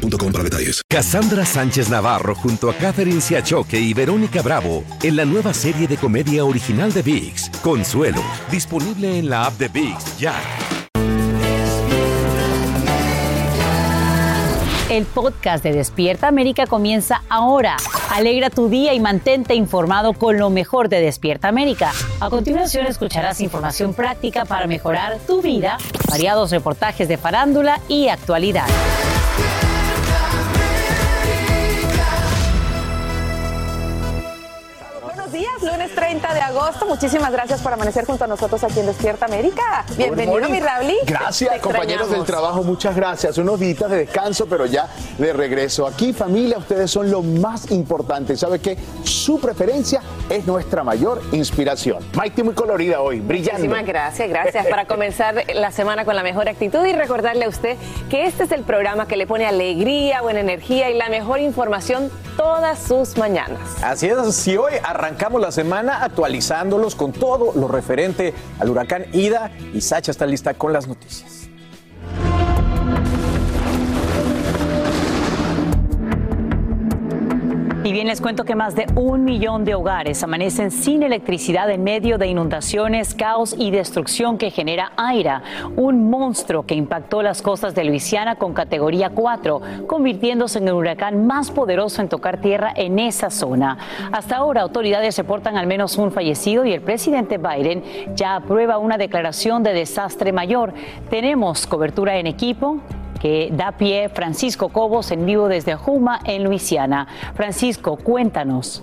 boostmobile para detalles. Cassandra Sánchez Navarro junto a Catherine Siachoque y Verónica Bravo en la nueva serie de comedia original de VIX, Consuelo, disponible en la app de VIX ya. El podcast de Despierta América comienza ahora. Alegra tu día y mantente informado con lo mejor de Despierta América. A continuación escucharás información práctica para mejorar tu vida, variados reportajes de farándula y actualidad. Lunes 30 de agosto. Muchísimas gracias por amanecer junto a nosotros aquí en Despierta América. Bienvenido, mi Rauli. Gracias, compañeros del trabajo. Muchas gracias. Unos días de descanso, pero ya de regreso. Aquí, familia, ustedes son lo más importante. ¿Sabe qué? Su preferencia es nuestra mayor inspiración. Maite muy colorida hoy, brillante. Muchísimas gracias, gracias. Para comenzar la semana con la mejor actitud y recordarle a usted que este es el programa que le pone alegría, buena energía y la mejor información todas sus mañanas. Así es, si hoy arrancamos la semana actualizándolos con todo lo referente al huracán Ida y Sacha está lista con las noticias. Y bien, les cuento que más de un millón de hogares amanecen sin electricidad en medio de inundaciones, caos y destrucción que genera Aira, un monstruo que impactó las costas de Luisiana con categoría 4, convirtiéndose en el huracán más poderoso en tocar tierra en esa zona. Hasta ahora, autoridades reportan al menos un fallecido y el presidente Biden ya aprueba una declaración de desastre mayor. Tenemos cobertura en equipo que da pie Francisco Cobos en vivo desde Juma, en Luisiana. Francisco, cuéntanos.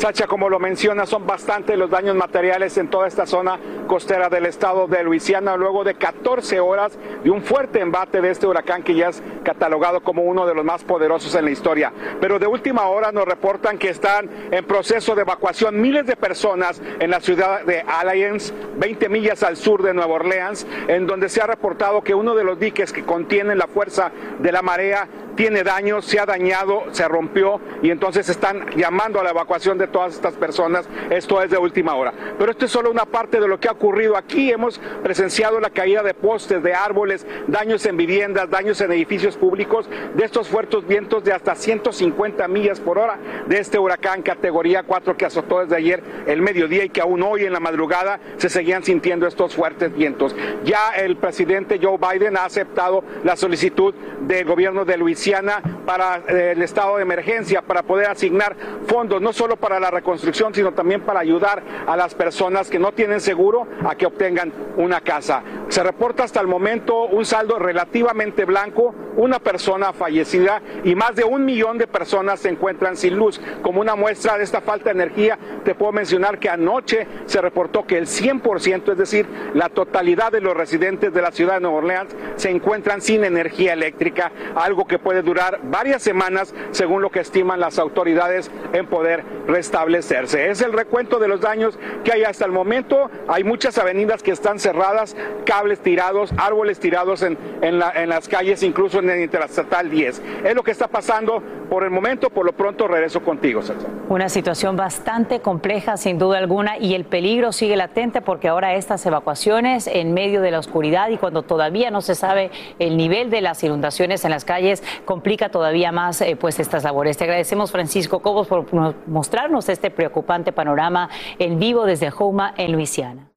Sacha, como lo menciona, son bastantes los daños materiales en toda esta zona costera del estado de Luisiana luego de 14 horas de un fuerte embate de este huracán que ya es catalogado como uno de los más poderosos en la historia. Pero de última hora nos reportan que están en proceso de evacuación miles de personas en la ciudad de Alliance, 20 millas al sur de Nueva Orleans, en donde se ha reportado que uno de los diques que contienen la fuerza de la marea tiene daños, se ha dañado, se rompió y entonces están llamando a la evacuación de todas estas personas. Esto es de última hora. Pero esto es solo una parte de lo que ha ocurrido aquí. Hemos presenciado la caída de postes, de árboles, daños en viviendas, daños en edificios públicos, de estos fuertes vientos de hasta 150 millas por hora de este huracán categoría 4 que azotó desde ayer el mediodía y que aún hoy en la madrugada se seguían sintiendo estos fuertes vientos. Ya el presidente Joe Biden ha aceptado la solicitud del gobierno de Luisiana para eh, el estado de emergencia, para poder asignar fondos, no solo para la reconstrucción, sino también para ayudar a las personas que no tienen seguro a que obtengan una casa. Se reporta hasta el momento un saldo relativamente blanco, una persona fallecida y más de un millón de personas se encuentran sin luz. Como una muestra de esta falta de energía, te puedo mencionar que anoche se reportó que el 100%, es decir, la totalidad de los residentes de la ciudad de Nueva Orleans se encuentran sin energía eléctrica, algo que puede durar varias semanas según lo que estiman las autoridades en poder restablecerse. Es el recuento de los daños que hay hasta el momento. Hay muchas avenidas que están cerradas, cables tirados, árboles tirados en, en, las calles, incluso en el Interestatal 10. Es lo que está pasando por el momento. Por lo pronto regreso contigo, Una situación bastante compleja, sin duda alguna, y el peligro sigue latente porque ahora estas evacuaciones en medio de la oscuridad y cuando todavía no se sabe el nivel de las inundaciones en las calles complica todavía más eh, pues estas labores. Te agradecemos, Francisco Cobos, por mostrarnos este preocupante panorama en vivo desde Houma, en Luisiana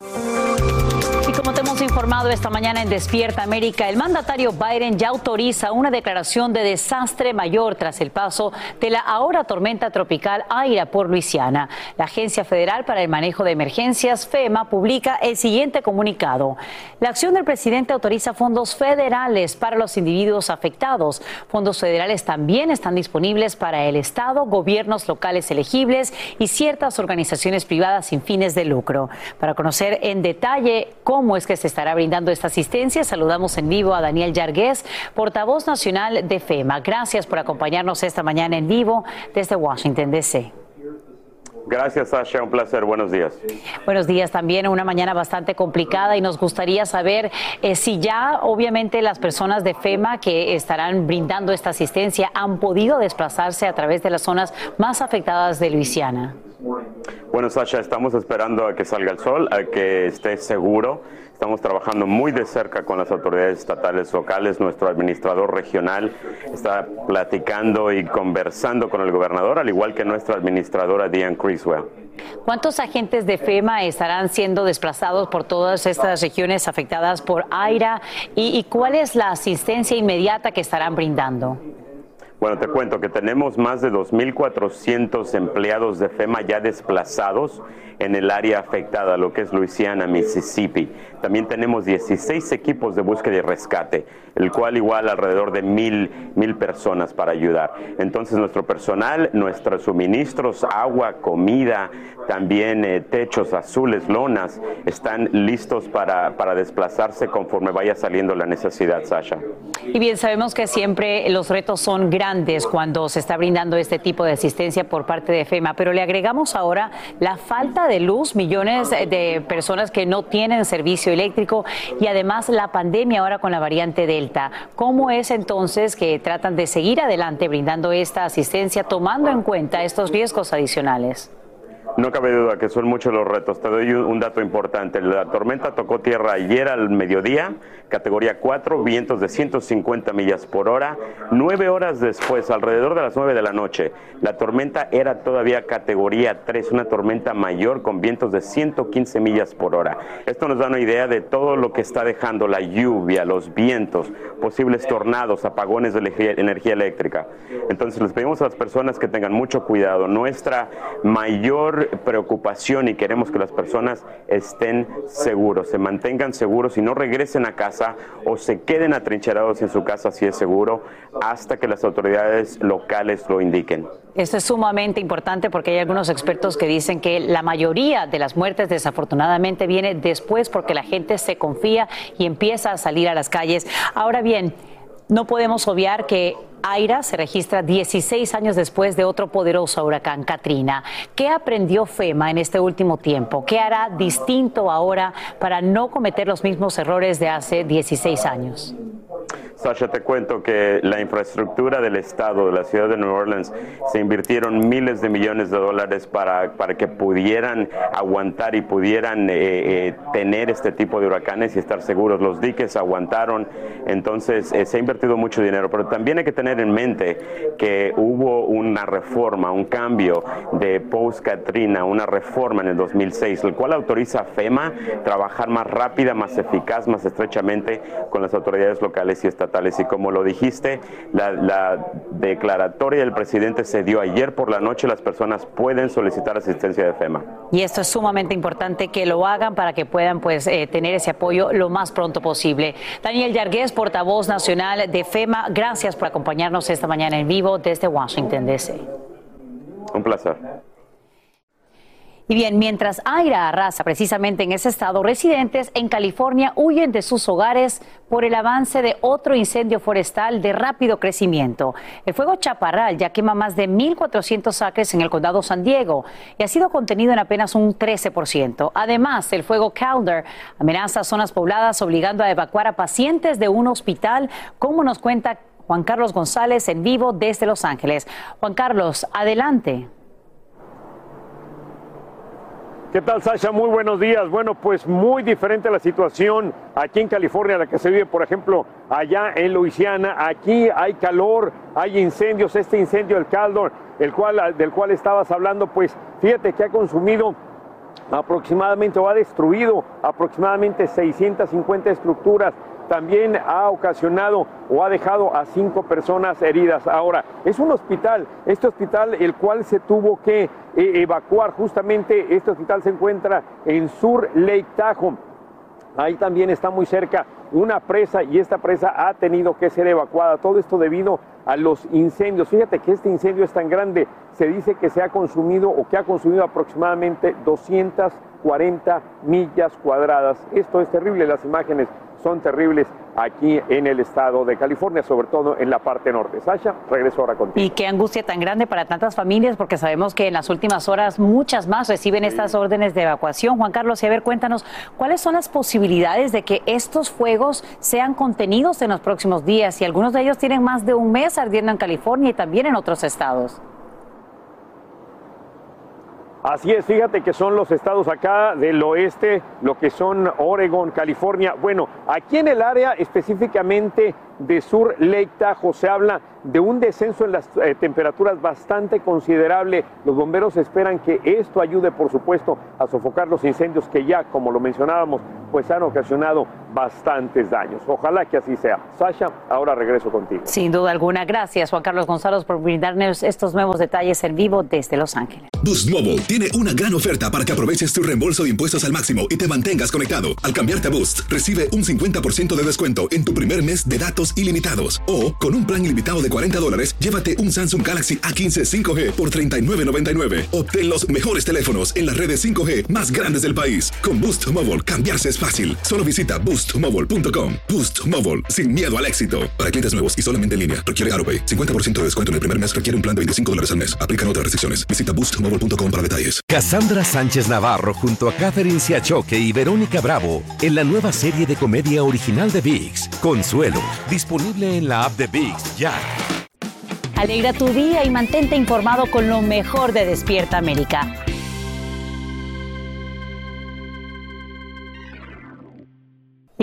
informado esta mañana en Despierta América, el mandatario Biden ya autoriza una declaración de desastre mayor tras el paso de la ahora tormenta tropical Aira por Luisiana. La Agencia Federal para el Manejo de Emergencias, FEMA, publica el siguiente comunicado. La acción del presidente autoriza fondos federales para los individuos afectados. Fondos federales también están disponibles para el Estado, gobiernos locales elegibles y ciertas organizaciones privadas sin fines de lucro. Para conocer en detalle cómo es que se está estará brindando esta asistencia. Saludamos en vivo a Daniel Yargués, portavoz nacional de FEMA. Gracias por acompañarnos esta mañana en vivo desde Washington, D.C. Gracias, Sasha. Un placer. Buenos días. Buenos días también. Una mañana bastante complicada y nos gustaría saber eh, si ya, obviamente, las personas de FEMA que estarán brindando esta asistencia han podido desplazarse a través de las zonas más afectadas de Luisiana. Bueno, Sasha, estamos esperando a que salga el sol, a que esté seguro. Estamos trabajando muy de cerca con las autoridades estatales locales. Nuestro administrador regional está platicando y conversando con el gobernador, al igual que nuestra administradora Diane Criswell. ¿Cuántos agentes de FEMA estarán siendo desplazados por todas estas regiones afectadas por AIRA y, y cuál es la asistencia inmediata que estarán brindando? Bueno, te cuento que tenemos más de 2.400 empleados de FEMA ya desplazados en el área afectada, lo que es Luisiana, Mississippi. También tenemos 16 equipos de búsqueda y rescate, el cual igual alrededor de mil, mil personas para ayudar. Entonces nuestro personal, nuestros suministros, agua, comida, también eh, techos azules, lonas, están listos para, para desplazarse conforme vaya saliendo la necesidad, Sasha. Y bien, sabemos que siempre los retos son grandes cuando se está brindando este tipo de asistencia por parte de FEMA, pero le agregamos ahora la falta de luz, millones de personas que no tienen servicio eléctrico y además la pandemia ahora con la variante Delta. ¿Cómo es entonces que tratan de seguir adelante brindando esta asistencia tomando en cuenta estos riesgos adicionales? No cabe duda que son muchos los retos. Te doy un dato importante. La tormenta tocó tierra ayer al mediodía, categoría 4, vientos de 150 millas por hora. Nueve horas después, alrededor de las nueve de la noche, la tormenta era todavía categoría 3, una tormenta mayor con vientos de 115 millas por hora. Esto nos da una idea de todo lo que está dejando la lluvia, los vientos, posibles tornados, apagones de energía eléctrica. Entonces les pedimos a las personas que tengan mucho cuidado. Nuestra mayor preocupación y queremos que las personas estén seguros, se mantengan seguros y no regresen a casa o se queden atrincherados en su casa si es seguro hasta que las autoridades locales lo indiquen. Esto es sumamente importante porque hay algunos expertos que dicen que la mayoría de las muertes desafortunadamente viene después porque la gente se confía y empieza a salir a las calles. Ahora bien, no podemos obviar que Aira se registra 16 años después de otro poderoso huracán, Katrina. ¿Qué aprendió FEMA en este último tiempo? ¿Qué hará distinto ahora para no cometer los mismos errores de hace 16 años? Sasha, te cuento que la infraestructura del Estado, de la ciudad de New Orleans, se invirtieron miles de millones de dólares para, para que pudieran aguantar y pudieran eh, eh, tener este tipo de huracanes y estar seguros. Los diques aguantaron, entonces eh, se ha invertido mucho dinero, pero también hay que tener en mente que hubo una reforma, un cambio de post-Katrina, una reforma en el 2006, el cual autoriza a FEMA trabajar más rápida, más eficaz, más estrechamente con las autoridades locales y estatales y como lo dijiste, la, declaratoria del presidente se dio ayer por la noche. Las personas pueden solicitar asistencia de FEMA. Y esto es sumamente importante que lo hagan para que puedan pues, eh, tener ese apoyo lo más pronto posible. Daniel Yargués, portavoz nacional de FEMA, gracias por acompañarnos esta mañana en vivo desde Washington, D.C. Un placer. Y bien, mientras Aira arrasa precisamente en ese estado, residentes en California huyen de sus hogares por el avance de otro incendio forestal de rápido crecimiento. El fuego chaparral ya quema más de 1.400 acres en el condado San Diego y ha sido contenido en apenas un 13%. Además, el fuego Calder amenaza zonas pobladas obligando a evacuar a pacientes de un hospital, como nos cuenta Juan Carlos González en vivo desde Los Ángeles. Juan Carlos, adelante. ¿Qué tal, Sasha? Muy buenos días. Bueno, pues muy diferente la situación aquí en California, la que se vive, por ejemplo, allá en Luisiana. Aquí hay calor, hay incendios. Este incendio, el Caldor, el cual, del cual estabas hablando, pues fíjate que ha consumido aproximadamente o ha destruido aproximadamente 650 estructuras también ha ocasionado o ha dejado a cinco personas heridas. Ahora, es un hospital, este hospital el cual se tuvo que eh, evacuar, justamente este hospital se encuentra en Sur Lake Tahoe. Ahí también está muy cerca una presa y esta presa ha tenido que ser evacuada. Todo esto debido a los incendios. Fíjate que este incendio es tan grande, se dice que se ha consumido o que ha consumido aproximadamente 200 40 millas cuadradas. Esto es terrible, las imágenes son terribles aquí en el estado de California, sobre todo en la parte norte. Sasha, regreso ahora contigo. Y qué angustia tan grande para tantas familias, porque sabemos que en las últimas horas muchas más reciben estas órdenes de evacuación. Juan Carlos, y a ver, cuéntanos, ¿cuáles son las posibilidades de que estos fuegos sean contenidos en los próximos días? Y algunos de ellos tienen más de un mes ardiendo en California y también en otros estados. Así es, fíjate que son los estados acá del oeste, lo que son Oregon, California. Bueno, aquí en el área específicamente de Sur Lake Tahoe se habla de un descenso en las eh, temperaturas bastante considerable. Los bomberos esperan que esto ayude, por supuesto, a sofocar los incendios que ya, como lo mencionábamos, pues han ocasionado bastantes daños. Ojalá que así sea. Sasha, ahora regreso contigo. Sin duda alguna. Gracias, Juan Carlos González, por brindarnos estos nuevos detalles en vivo desde Los Ángeles. Boost Mobile tiene una gran oferta para que aproveches tu reembolso de impuestos al máximo y te mantengas conectado. Al cambiarte a Boost, recibe un 50% de descuento en tu primer mes de datos ilimitados. O, con un plan ilimitado de 40 dólares, llévate un Samsung Galaxy A15 5G por $39.99. Obtén los mejores teléfonos en las redes 5G más grandes del país. Con Boost Mobile, cambiarse es fácil. Solo visita boostmobile.com. Boost Mobile, sin miedo al éxito. Para clientes nuevos y solamente en línea, requiere AroPay. 50% de descuento en el primer mes requiere un plan de 25 dólares al mes. Aplican otras restricciones. Visita boostmobile.com para detalles. Cassandra Sánchez Navarro junto a Catherine Siachoque y Verónica Bravo en la nueva serie de comedia original de VIX, Consuelo, disponible en la app de VIX ya. Alegra tu día y mantente informado con lo mejor de Despierta América.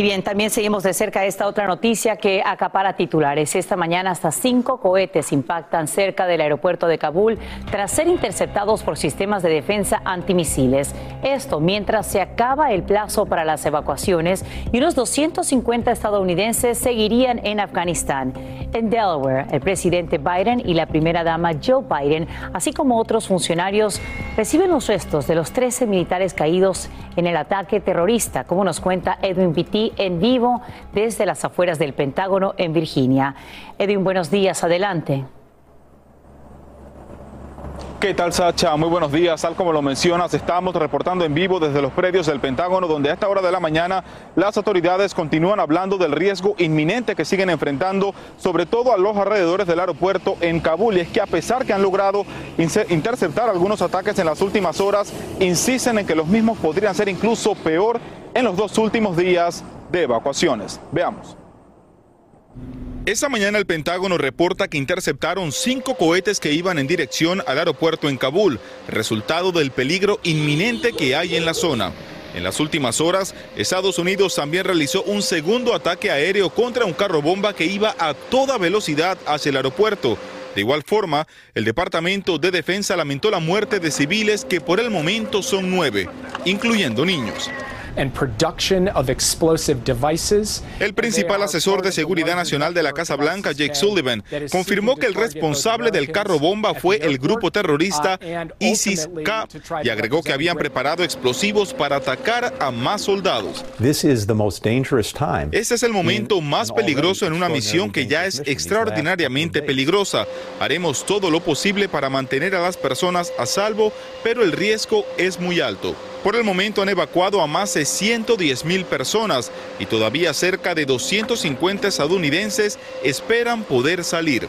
Y bien, también seguimos de cerca esta otra noticia que acapara titulares. Esta mañana hasta cinco cohetes impactan cerca del aeropuerto de Kabul tras ser interceptados por sistemas de defensa antimisiles. Esto mientras se acaba el plazo para las evacuaciones y unos 250 estadounidenses seguirían en Afganistán. En Delaware, el presidente Biden y la primera dama Joe Biden, así como otros funcionarios, reciben los restos de los 13 militares caídos en el ataque terrorista, como nos cuenta Edwin Pitti en vivo desde las afueras del Pentágono en Virginia. Edwin, buenos días, adelante. ¿Qué tal, Sacha? Muy buenos días. Tal como lo mencionas, estamos reportando en vivo desde los predios del Pentágono, donde a esta hora de la mañana las autoridades continúan hablando del riesgo inminente que siguen enfrentando, sobre todo a los alrededores del aeropuerto en Kabul. Y es que a pesar que han logrado interceptar algunos ataques en las últimas horas, insisten en que los mismos podrían ser incluso peor en los dos últimos días de evacuaciones. Veamos. Esta mañana el Pentágono reporta que interceptaron cinco cohetes que iban en dirección al aeropuerto en Kabul, resultado del peligro inminente que hay en la zona. En las últimas horas, Estados Unidos también realizó un segundo ataque aéreo contra un carro bomba que iba a toda velocidad hacia el aeropuerto. De igual forma, el Departamento de Defensa lamentó la muerte de civiles que por el momento son nueve, incluyendo niños. El principal asesor de seguridad nacional de la Casa Blanca, Jake Sullivan, confirmó que el responsable del carro bomba fue el grupo terrorista ISIS-K y agregó que habían preparado explosivos para atacar a más soldados. Este es el momento más peligroso en una misión que ya es extraordinariamente peligrosa. Haremos todo lo posible para mantener a las personas a salvo, pero el riesgo es muy alto. Por el momento han evacuado a más de 110 mil personas y todavía cerca de 250 estadounidenses esperan poder salir.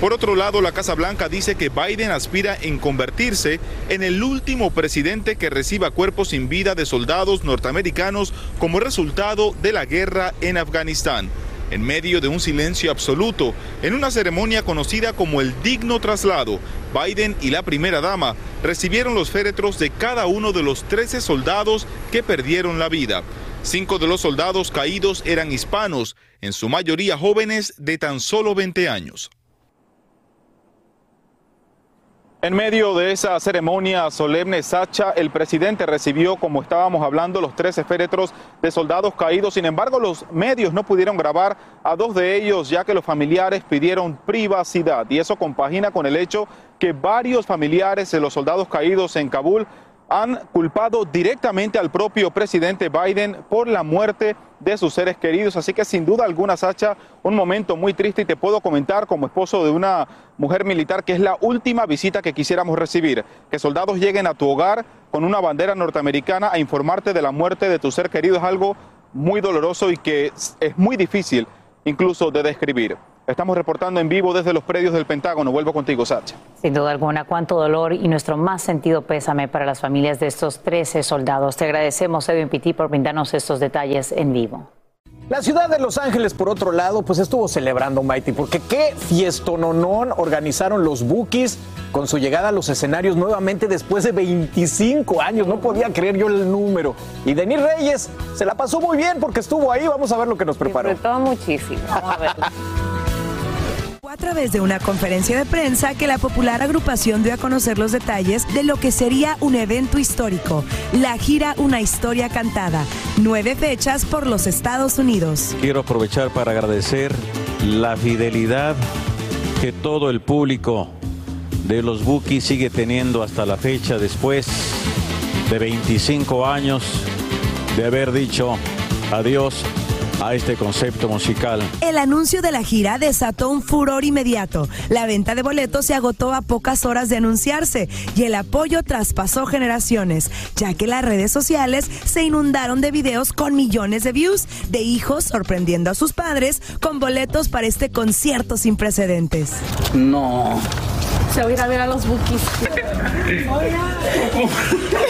Por otro lado, la Casa Blanca dice que Biden aspira en convertirse en el último presidente que reciba cuerpos sin vida de soldados norteamericanos como resultado de la guerra en Afganistán en medio de un silencio absoluto, en una ceremonia conocida como el digno traslado, Biden y la primera dama recibieron los féretros de cada uno de los 13 soldados que perdieron la vida. Cinco de los soldados caídos eran hispanos, en su mayoría jóvenes de tan solo 20 años. En medio de esa ceremonia solemne, Sacha, el presidente recibió, como estábamos hablando, los 13 féretros de soldados caídos. Sin embargo, los medios no pudieron grabar a dos de ellos, ya que los familiares pidieron privacidad. Y eso compagina con el hecho que varios familiares de los soldados caídos en Kabul han culpado directamente al propio presidente Biden por la muerte de sus seres queridos. Así que sin duda alguna, Sacha, un momento muy triste y te puedo comentar como esposo de una mujer militar que es la última visita que quisiéramos recibir. Que soldados lleguen a tu hogar con una bandera norteamericana a informarte de la muerte de tu ser querido es algo muy doloroso y que es muy difícil incluso de describir. Estamos reportando en vivo desde los predios del Pentágono. Vuelvo contigo, Sacha. Sin duda alguna, cuánto dolor y nuestro más sentido pésame para las familias de estos 13 soldados. Te agradecemos, Edwin Pitti, por brindarnos estos detalles en vivo. La ciudad de Los Ángeles, por otro lado, pues estuvo celebrando Mighty, porque qué fiestononón organizaron los Bookies con su llegada a los escenarios nuevamente después de 25 años. No podía creer yo el número. Y Denis Reyes se la pasó muy bien porque estuvo ahí. Vamos a ver lo que nos preparó. todo muchísimo. Vamos a ver. a través de una conferencia de prensa que la popular agrupación dio a conocer los detalles de lo que sería un evento histórico, la gira Una historia cantada, nueve fechas por los Estados Unidos. Quiero aprovechar para agradecer la fidelidad que todo el público de los Bookies sigue teniendo hasta la fecha después de 25 años de haber dicho adiós a este concepto musical. El anuncio de la gira desató un furor inmediato. La venta de boletos se agotó a pocas horas de anunciarse y el apoyo traspasó generaciones, ya que las redes sociales se inundaron de videos con millones de views de hijos sorprendiendo a sus padres con boletos para este concierto sin precedentes. No. Se va a ir a ver a los bookies.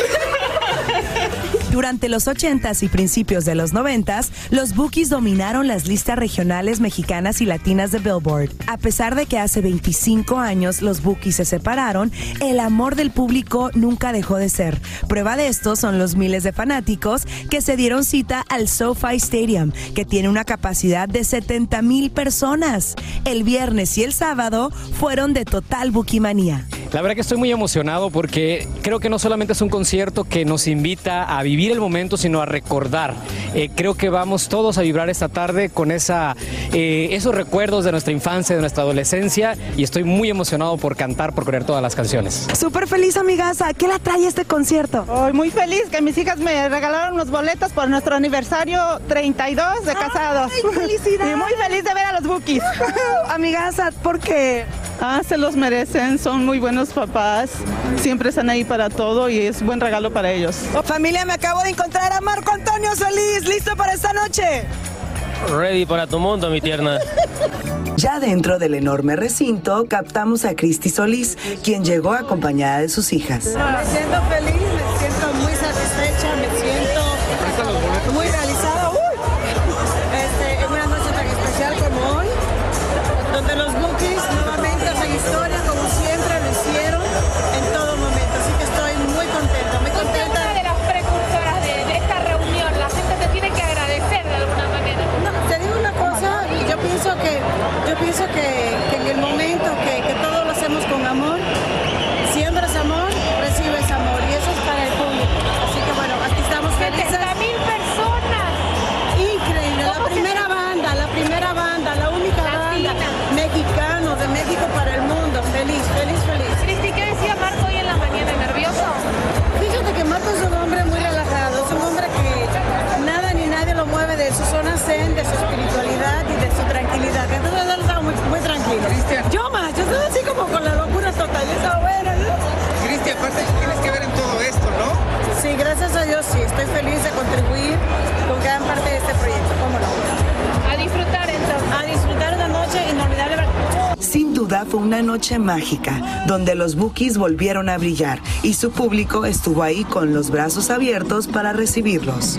Durante los 80s y principios de los 90s, los Bookies dominaron las listas regionales mexicanas y latinas de Billboard. A pesar de que hace 25 años los Bookies se separaron, el amor del público nunca dejó de ser. Prueba de esto son los miles de fanáticos que se dieron cita al SoFi Stadium, que tiene una capacidad de 70 mil personas. El viernes y el sábado fueron de total Manía. La verdad que estoy muy emocionado porque creo que no solamente es un concierto que nos invita a vivir el momento, sino a recordar. Eh, creo que vamos todos a vibrar esta tarde con esa, eh, esos recuerdos de nuestra infancia, de nuestra adolescencia y estoy muy emocionado por cantar, por correr todas las canciones. Súper feliz, amigaza. ¿Qué la trae este concierto? Hoy muy feliz que mis hijas me regalaron los boletos por nuestro aniversario 32 de casados. ¡Ay, felicidades! Y muy feliz de ver a los bookies. amigaza, ¿por qué? Ah, se los merecen, son muy buenos papás, siempre están ahí para todo y es buen regalo para ellos. Familia, me acabo de encontrar a Marco Antonio Solís, ¿listo para esta noche? Ready para tu mundo, mi tierna. Ya dentro del enorme recinto captamos a Cristi Solís, quien llegó acompañada de sus hijas. Me siento feliz, me siento muy satisfecha, me siento con gran parte de este proyecto, ¿cómo no? A disfrutar entonces. A disfrutar una noche inolvidable. Sin duda fue una noche mágica, donde los Bookies volvieron a brillar y su público estuvo ahí con los brazos abiertos para recibirlos.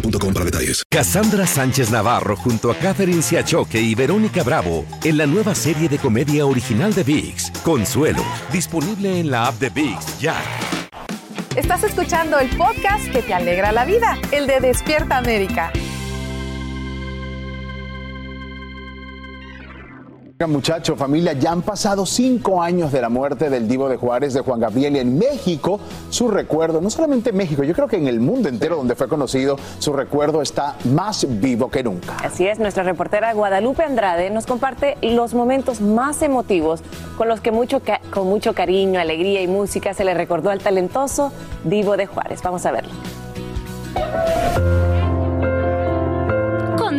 boostmobile.com para detalles. Cassandra Sánchez Navarro junto a Catherine Siachoque y Verónica Bravo en la nueva serie de comedia original de VIX, Consuelo, disponible en la app de VIX ya. Estás escuchando el podcast que te alegra la vida, el de Despierta América. Muchachos, familia, ya han pasado cinco años de la muerte del divo de Juárez, de Juan Gabriel, y en México su recuerdo, no solamente en México, yo creo que en el mundo entero donde fue conocido, su recuerdo está más vivo que nunca. Así es, nuestra reportera Guadalupe Andrade nos comparte los momentos más emotivos con los que mucho con mucho cariño, alegría y música se le recordó al talentoso divo de Juárez. Vamos a verlo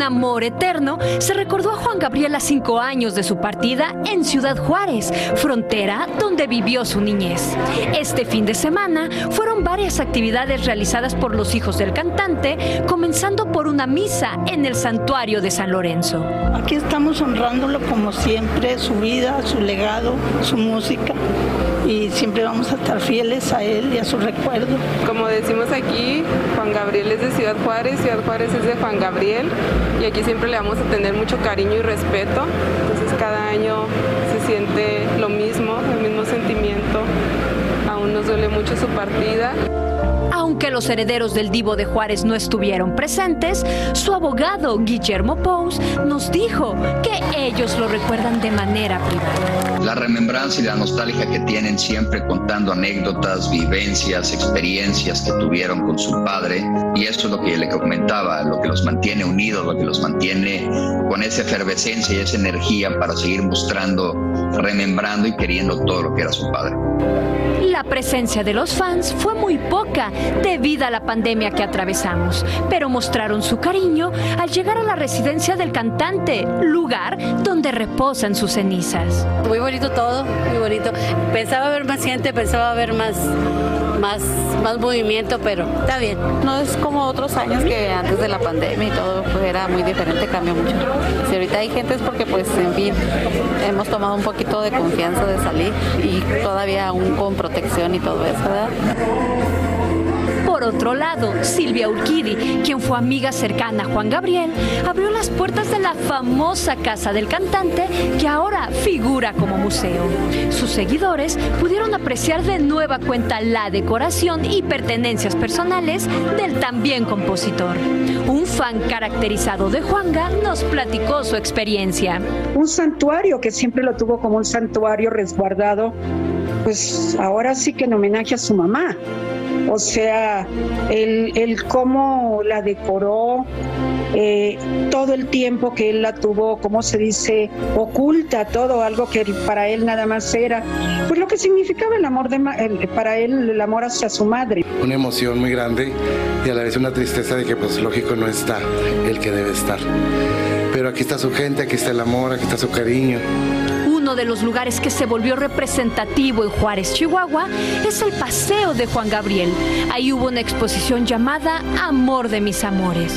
amor eterno, se recordó a Juan Gabriel a cinco años de su partida en Ciudad Juárez, frontera donde vivió su niñez. Este fin de semana fueron varias actividades realizadas por los hijos del cantante, comenzando por una misa en el santuario de San Lorenzo. Aquí estamos honrándolo como siempre, su vida, su legado, su música y siempre vamos a estar fieles a él y a su recuerdo. Como decimos aquí, Juan Gabriel es de Ciudad Juárez, Ciudad Juárez es de Juan Gabriel y aquí siempre le vamos a tener mucho cariño y respeto. Entonces cada año se siente lo mismo, el mismo sentimiento. Aún nos duele mucho su partida. Aunque los herederos del Divo de Juárez no estuvieron presentes, su abogado Guillermo Pous nos dijo que ellos lo recuerdan de manera privada. La remembranza y la nostalgia que tienen siempre contando anécdotas, vivencias, experiencias que tuvieron con su padre, y eso es lo que le comentaba, lo que los mantiene unidos, lo que los mantiene con esa efervescencia y esa energía para seguir mostrando, remembrando y queriendo todo lo que era su padre. La presencia de los fans fue muy poca debido a la pandemia que atravesamos, pero mostraron su cariño al llegar a la residencia del cantante, lugar donde reposan sus cenizas. Muy bonito todo, muy bonito. Pensaba ver más gente, pensaba ver más más, más movimiento, pero está bien. No es como otros años que antes de la pandemia y todo pues era muy diferente, cambió mucho. Si ahorita hay gente es porque pues en fin hemos tomado un poquito de confianza de salir y todavía aún con protección y todo eso, ¿verdad? Por otro lado, Silvia Urquidi, quien fue amiga cercana a Juan Gabriel, abrió las puertas de la famosa casa del cantante que ahora figura como museo. Sus seguidores pudieron apreciar de nueva cuenta la decoración y pertenencias personales del también compositor. Un fan caracterizado de Juanga nos platicó su experiencia. Un santuario que siempre lo tuvo como un santuario resguardado, pues ahora sí que en homenaje a su mamá o sea, el, cómo la decoró, eh, todo el tiempo que él la tuvo, como se dice, oculta, todo algo que para él nada más era, pues lo que significaba el amor de, para él, el amor hacia su madre. Una emoción muy grande y a la vez una tristeza de que pues lógico no está el que debe estar. Pero aquí está su gente, aquí está el amor, aquí está su cariño de los lugares que se volvió representativo en Juárez, Chihuahua, es el Paseo de Juan Gabriel. Ahí hubo una exposición llamada Amor de mis amores.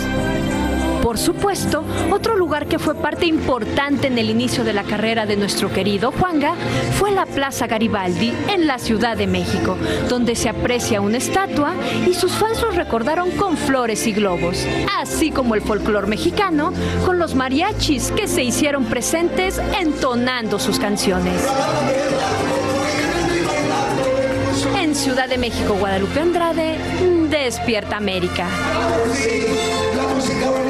Por supuesto, otro lugar que fue parte importante en el inicio de la carrera de nuestro querido Juanga fue la Plaza Garibaldi en la Ciudad de México, donde se aprecia una estatua y sus fans recordaron con flores y globos, así como el folclor mexicano con los mariachis que se hicieron presentes entonando sus canciones. Ciudad de México, Guadalupe Andrade, Despierta América.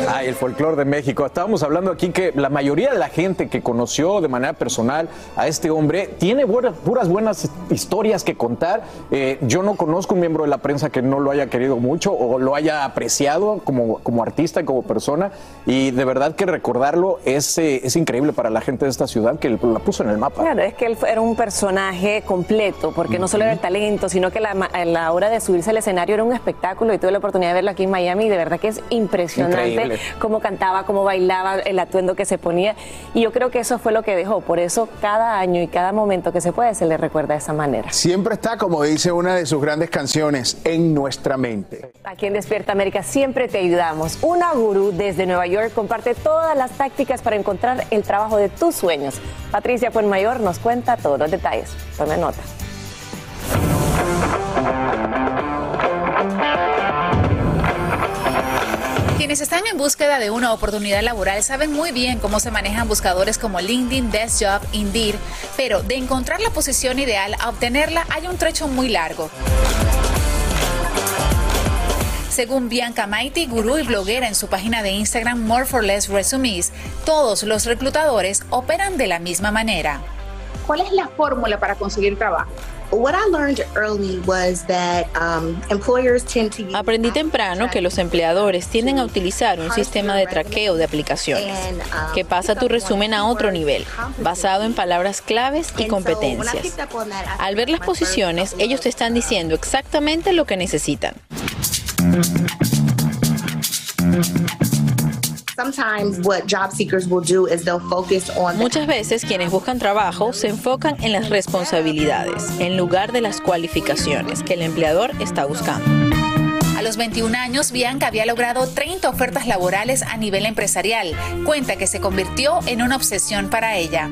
Ay, el folclore de México. Estábamos hablando aquí que la mayoría de la gente que conoció de manera personal a este hombre tiene puras buenas historias que contar. Eh, yo no conozco un miembro de la prensa que no lo haya querido mucho o lo haya apreciado como, como artista y como persona. Y de verdad que recordarlo es, eh, es increíble para la gente de esta ciudad que la puso en el mapa. Claro, es que él era un personaje completo, porque no solo era el talento, sino que la, la hora de subirse al escenario era un espectáculo y tuve la oportunidad de verlo aquí en Miami y de verdad que es impresionante cómo cantaba, cómo bailaba, el atuendo que se ponía. Y yo creo que eso fue lo que dejó. Por eso cada año y cada momento que se puede se le recuerda de esa manera. Siempre está, como dice una de sus grandes canciones, en nuestra mente. Aquí en Despierta América siempre te ayudamos. Una gurú desde Nueva York comparte todas las tácticas para encontrar el trabajo de tus sueños. Patricia Fuenmayor nos cuenta todos los detalles. Tome nota. Quienes están en búsqueda de una oportunidad laboral saben muy bien cómo se manejan buscadores como LinkedIn, Best Job, Indeed, pero de encontrar la posición ideal a obtenerla hay un trecho muy largo. Según Bianca Maiti, gurú y bloguera en su página de Instagram More for Less Resumes, todos los reclutadores operan de la misma manera. ¿Cuál es la fórmula para conseguir trabajo? Aprendí temprano que los empleadores tienden a utilizar un sistema de traqueo de aplicaciones um, que pasa tu resumen a otro nivel, basado en palabras claves y competencias. Al ver las posiciones, ellos te están diciendo exactamente lo que necesitan. Muchas veces quienes buscan trabajo se enfocan en las responsabilidades en lugar de las cualificaciones que el empleador está buscando. A los 21 años, Bianca había logrado 30 ofertas laborales a nivel empresarial. Cuenta que se convirtió en una obsesión para ella.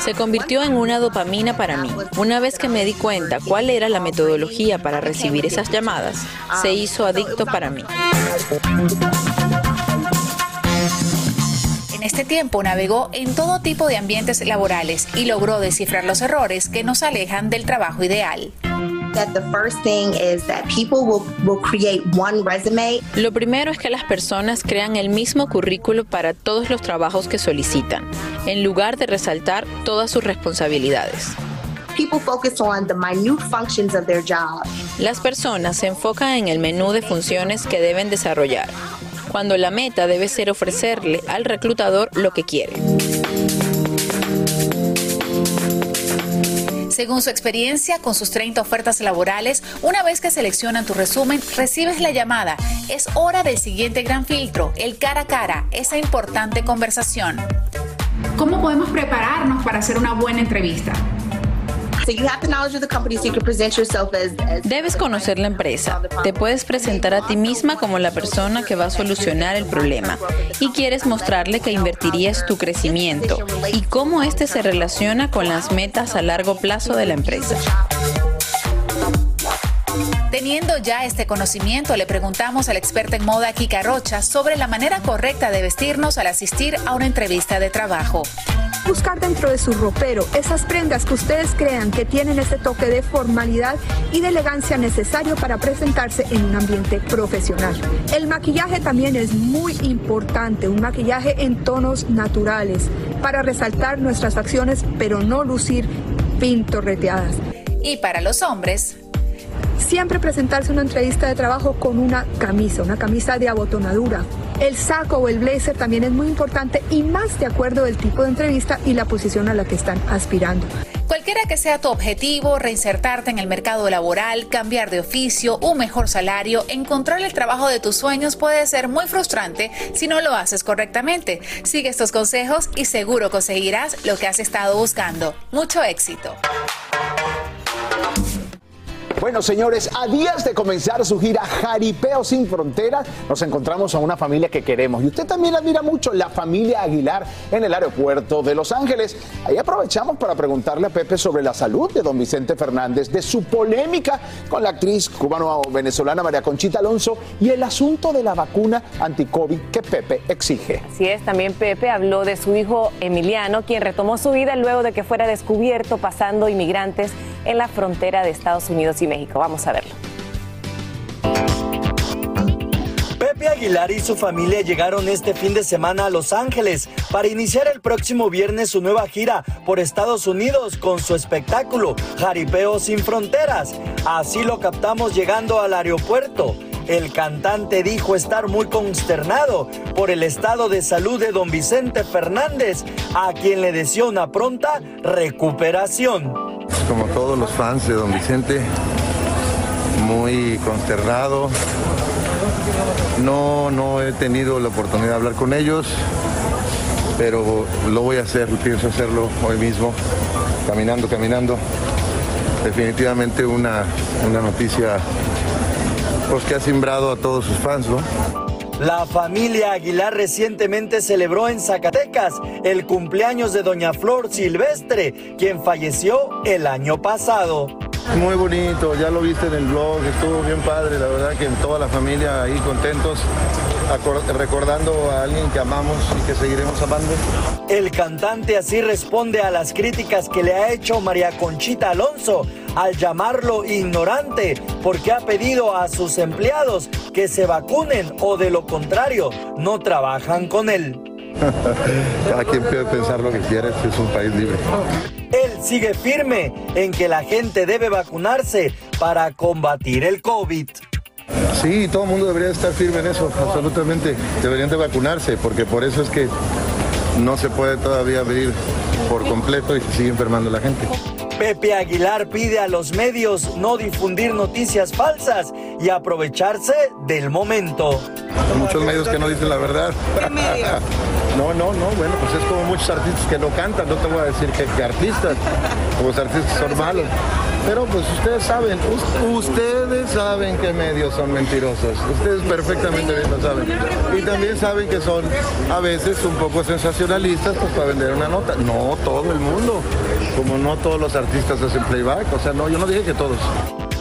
Se convirtió en una dopamina para mí. Una vez que me di cuenta cuál era la metodología para recibir esas llamadas, se hizo adicto para mí. En este tiempo navegó en todo tipo de ambientes laborales y logró descifrar los errores que nos alejan del trabajo ideal. Lo primero es que las personas crean el mismo currículo para todos los trabajos que solicitan, en lugar de resaltar todas sus responsabilidades. Las personas se enfocan en el menú de funciones que deben desarrollar, cuando la meta debe ser ofrecerle al reclutador lo que quiere. Según su experiencia con sus 30 ofertas laborales, una vez que seleccionan tu resumen, recibes la llamada. Es hora del siguiente gran filtro, el cara a cara, esa importante conversación. ¿Cómo podemos prepararnos para hacer una buena entrevista? Debes conocer la empresa. Te puedes presentar a ti misma como la persona que va a solucionar el problema y quieres mostrarle que invertirías tu crecimiento y cómo este se relaciona con las metas a largo plazo de la empresa. Teniendo ya este conocimiento, le preguntamos al experta en moda Kika Rocha sobre la manera correcta de vestirnos al asistir a una entrevista de trabajo buscar dentro de su ropero esas prendas que ustedes crean que tienen ese toque de formalidad y de elegancia necesario para presentarse en un ambiente profesional. El maquillaje también es muy importante, un maquillaje en tonos naturales para resaltar nuestras facciones pero no lucir pintorreteadas. Y para los hombres, siempre presentarse una entrevista de trabajo con una camisa, una camisa de abotonadura. El saco o el blazer también es muy importante y más de acuerdo del tipo de entrevista y la posición a la que están aspirando. Cualquiera que sea tu objetivo, reinsertarte en el mercado laboral, cambiar de oficio, un mejor salario, encontrar el trabajo de tus sueños puede ser muy frustrante si no lo haces correctamente. Sigue estos consejos y seguro conseguirás lo que has estado buscando. Mucho éxito. Bueno, señores, a días de comenzar su gira Jaripeo sin Fronteras, nos encontramos a una familia que queremos. Y usted también admira mucho, la familia Aguilar en el aeropuerto de Los Ángeles. Ahí aprovechamos para preguntarle a Pepe sobre la salud de don Vicente Fernández, de su polémica con la actriz cubano-venezolana María Conchita Alonso y el asunto de la vacuna anti-COVID que Pepe exige. Así es, también Pepe habló de su hijo Emiliano, quien retomó su vida luego de que fuera descubierto pasando inmigrantes en la frontera de Estados Unidos y México. Vamos a verlo. Pepe Aguilar y su familia llegaron este fin de semana a Los Ángeles para iniciar el próximo viernes su nueva gira por Estados Unidos con su espectáculo Jaripeo sin Fronteras. Así lo captamos llegando al aeropuerto. El cantante dijo estar muy consternado por el estado de salud de don Vicente Fernández, a quien le deseó una pronta recuperación. Como todos los fans de don Vicente, muy consternado. No, no he tenido la oportunidad de hablar con ellos, pero lo voy a hacer, pienso hacerlo hoy mismo, caminando, caminando. Definitivamente una, una noticia pues, que ha simbrado a todos sus fans, ¿no? La familia Aguilar recientemente celebró en Zacatecas el cumpleaños de Doña Flor Silvestre, quien falleció el año pasado. Muy bonito, ya lo viste en el blog, estuvo bien padre, la verdad que en toda la familia ahí contentos, recordando a alguien que amamos y que seguiremos amando. El cantante así responde a las críticas que le ha hecho María Conchita Alonso al llamarlo ignorante porque ha pedido a sus empleados que se vacunen o de lo contrario no trabajan con él. Cada quien puede pensar lo que quiere, este es un país libre. Él sigue firme en que la gente debe vacunarse para combatir el COVID. Sí, todo el mundo debería estar firme en eso, absolutamente. Deberían de vacunarse, porque por eso es que no se puede todavía abrir por completo y se sigue enfermando la gente. Pepe Aguilar pide a los medios no difundir noticias falsas y aprovecharse del momento. Hay muchos medios que no dicen la verdad. No, no, no, bueno, pues es como muchos artistas que no cantan, no te voy a decir que, que artistas, como los artistas son malos. Pero pues ustedes saben, ustedes saben que medios son mentirosos, ustedes perfectamente bien lo saben. Y también saben que son a veces un poco sensacionalistas pues para vender una nota. No todo el mundo, como no todos los artistas hacen playback, o sea, no, yo no dije que todos.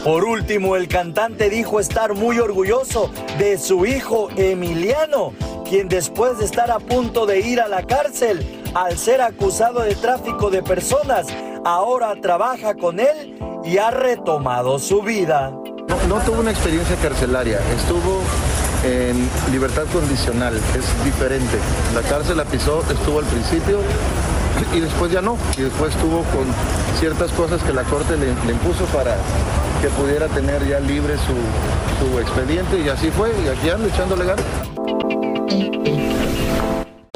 Por último, el cantante dijo estar muy orgulloso de su hijo Emiliano, quien después de estar a punto de ir a la cárcel al ser acusado de tráfico de personas, ahora trabaja con él y ha retomado su vida. No, tuvo una experiencia carcelaria, estuvo en libertad condicional, es diferente. La cárcel la pisó, estuvo al principio y después ya no. Y después estuvo con ciertas cosas que la corte le, le impuso para que pudiera tener ya libre su, su expediente y así fue. Y aquí ando echándole ganas.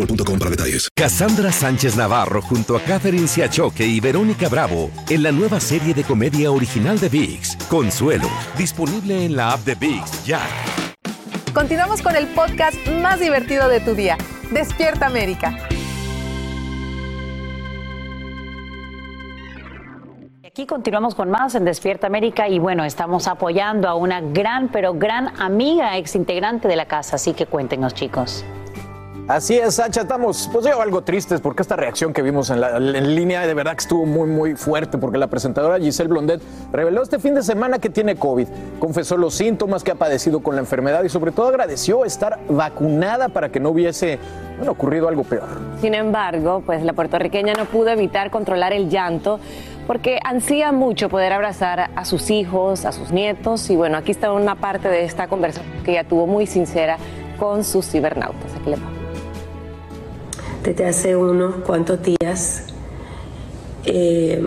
boostmobile.com para detalles. Cassandra Sánchez Navarro junto a Catherine Siachoque y Verónica Bravo en la nueva serie de comedia original de VIX, Consuelo, disponible en la app de VIX ya. Continuamos con el podcast más divertido de tu día, Despierta América. Aquí continuamos con más en Despierta América y bueno, estamos apoyando a una gran, pero gran amiga, ex integrante de la casa, así que cuéntenos chicos. Así es, Sacha, estamos pues yo algo tristes porque esta reacción que vimos en, la, línea de verdad que estuvo muy muy fuerte porque la presentadora Giselle Blondet reveló este fin de semana que tiene COVID, confesó los síntomas que ha padecido con la enfermedad y sobre todo agradeció estar vacunada para que no hubiese ocurrido algo peor. Sin embargo, pues la puertorriqueña no pudo evitar controlar el llanto porque ansía mucho poder abrazar a sus hijos, a sus nietos y bueno, aquí está una parte de esta conversación que ella tuvo muy sincera con sus cibernautas. Aquí le va desde hace unos cuantos días. Eh,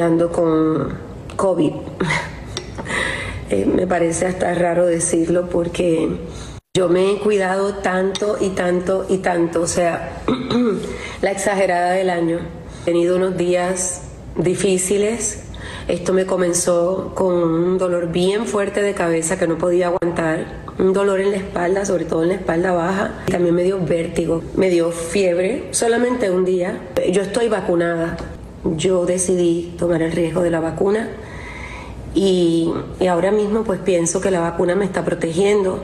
ando con COVID. eh, me parece hasta raro decirlo porque yo me he cuidado tanto y tanto y tanto, o sea, la exagerada del año. He tenido unos días difíciles. Esto me comenzó con un dolor bien fuerte de cabeza que no podía aguantar un dolor en la espalda, sobre todo en la espalda baja. También me dio vértigo, me dio fiebre, solamente un día. Yo estoy vacunada. Yo decidí tomar el riesgo de la vacuna y, ahora mismo pues pienso que la vacuna me está protegiendo.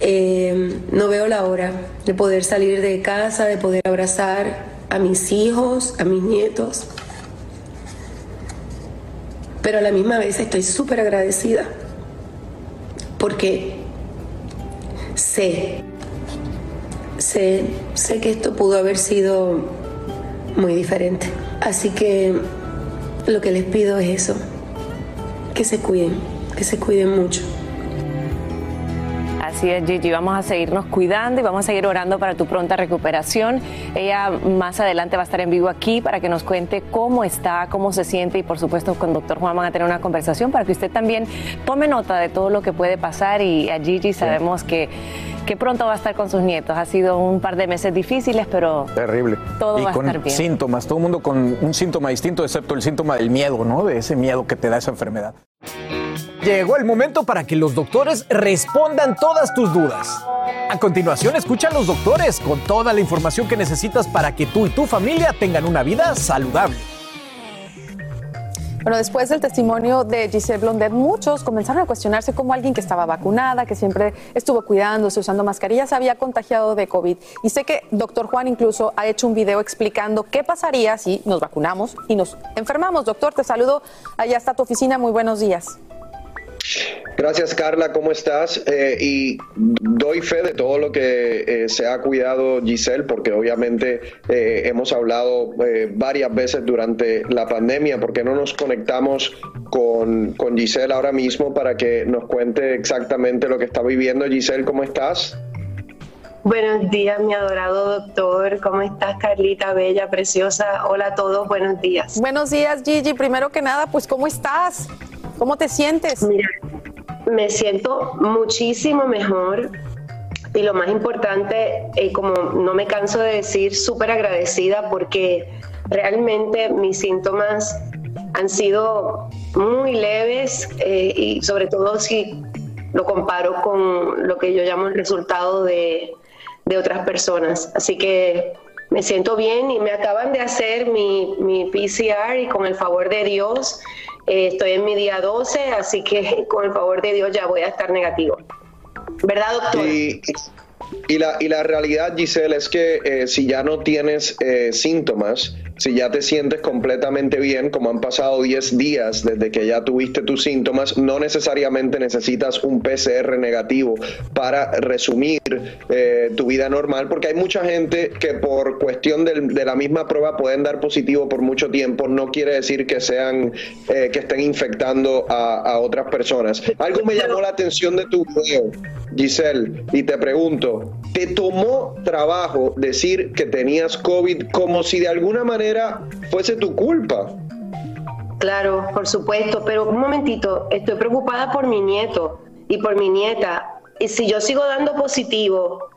Eh, no veo la hora de poder salir de casa, de poder abrazar a mis hijos, a mis nietos. Pero a la misma vez estoy súper agradecida porque sé, sé, sé que esto pudo haber sido muy diferente. Así que lo que les pido es eso, que se cuiden, que se cuiden mucho. Así es, Gigi. Vamos a seguirnos cuidando y vamos a seguir orando para tu pronta recuperación. Ella más adelante va a estar en vivo aquí para que nos cuente cómo está, cómo se siente y por supuesto con doctor Juan van a tener una conversación para que usted también tome nota de todo lo que puede pasar y a Gigi sabemos que que pronto va a estar con sus nietos. Ha sido un par de meses difíciles, pero terrible. Todo y va con a estar bien. síntomas, todo el mundo con un síntoma distinto, excepto el síntoma del miedo, ¿no? De ese miedo que te da esa enfermedad. Llegó el momento para que los doctores respondan todas tus dudas. A continuación, escucha a los doctores con toda la información que necesitas para que tú y tu familia tengan una vida saludable. Bueno, después del testimonio de Giselle Blondet, muchos comenzaron a cuestionarse cómo alguien que estaba vacunada, que siempre estuvo cuidándose, usando mascarillas, había contagiado de COVID. Y sé que doctor Juan incluso ha hecho un video explicando qué pasaría si nos vacunamos y nos enfermamos. Doctor, te saludo. Allá está tu oficina. Muy buenos días. Gracias Carla, ¿cómo estás? Eh, y doy fe de todo lo que eh, se ha cuidado Giselle, porque obviamente eh, hemos hablado varias veces durante la pandemia, porque no nos conectamos con, con Giselle ahora mismo para que nos cuente exactamente lo que está viviendo. Giselle, ¿cómo estás? Buenos días, mi adorado doctor. ¿Cómo estás, Carlita, bella, preciosa? Hola a todos, buenos días. Buenos días, Gigi. Primero que nada, pues, ¿cómo estás? ¿Cómo te sientes? Mira, me siento muchísimo mejor y lo más importante, eh, como no me canso de decir, súper agradecida porque realmente mis síntomas han sido muy leves eh, y sobre todo si lo comparo con lo que yo llamo el resultado de, de otras personas. Así que me siento bien y me acaban de hacer mi, mi PCR y con el favor de Dios eh, estoy en mi día 12, así que con el favor de Dios ya voy a estar negativo. ¿Verdad, doctor? Y, la, y la realidad, Giselle, es que eh, si ya no tienes eh, síntomas, si ya te sientes completamente bien, como han pasado 10 días desde que ya tuviste tus síntomas, no necesariamente necesitas un PCR negativo para resumir eh, tu vida normal, porque hay mucha gente que por cuestión de la misma prueba pueden dar positivo por mucho tiempo, no quiere decir que sean, eh, que estén infectando a, a otras personas. Algo me llamó la atención de tu video, Giselle, y te pregunto, ¿te tomó trabajo decir que tenías COVID como si de alguna manera fuese tu culpa. Claro, por supuesto, pero un momentito, estoy preocupada por mi nieto y por mi nieta. Y si yo sigo dando positivo,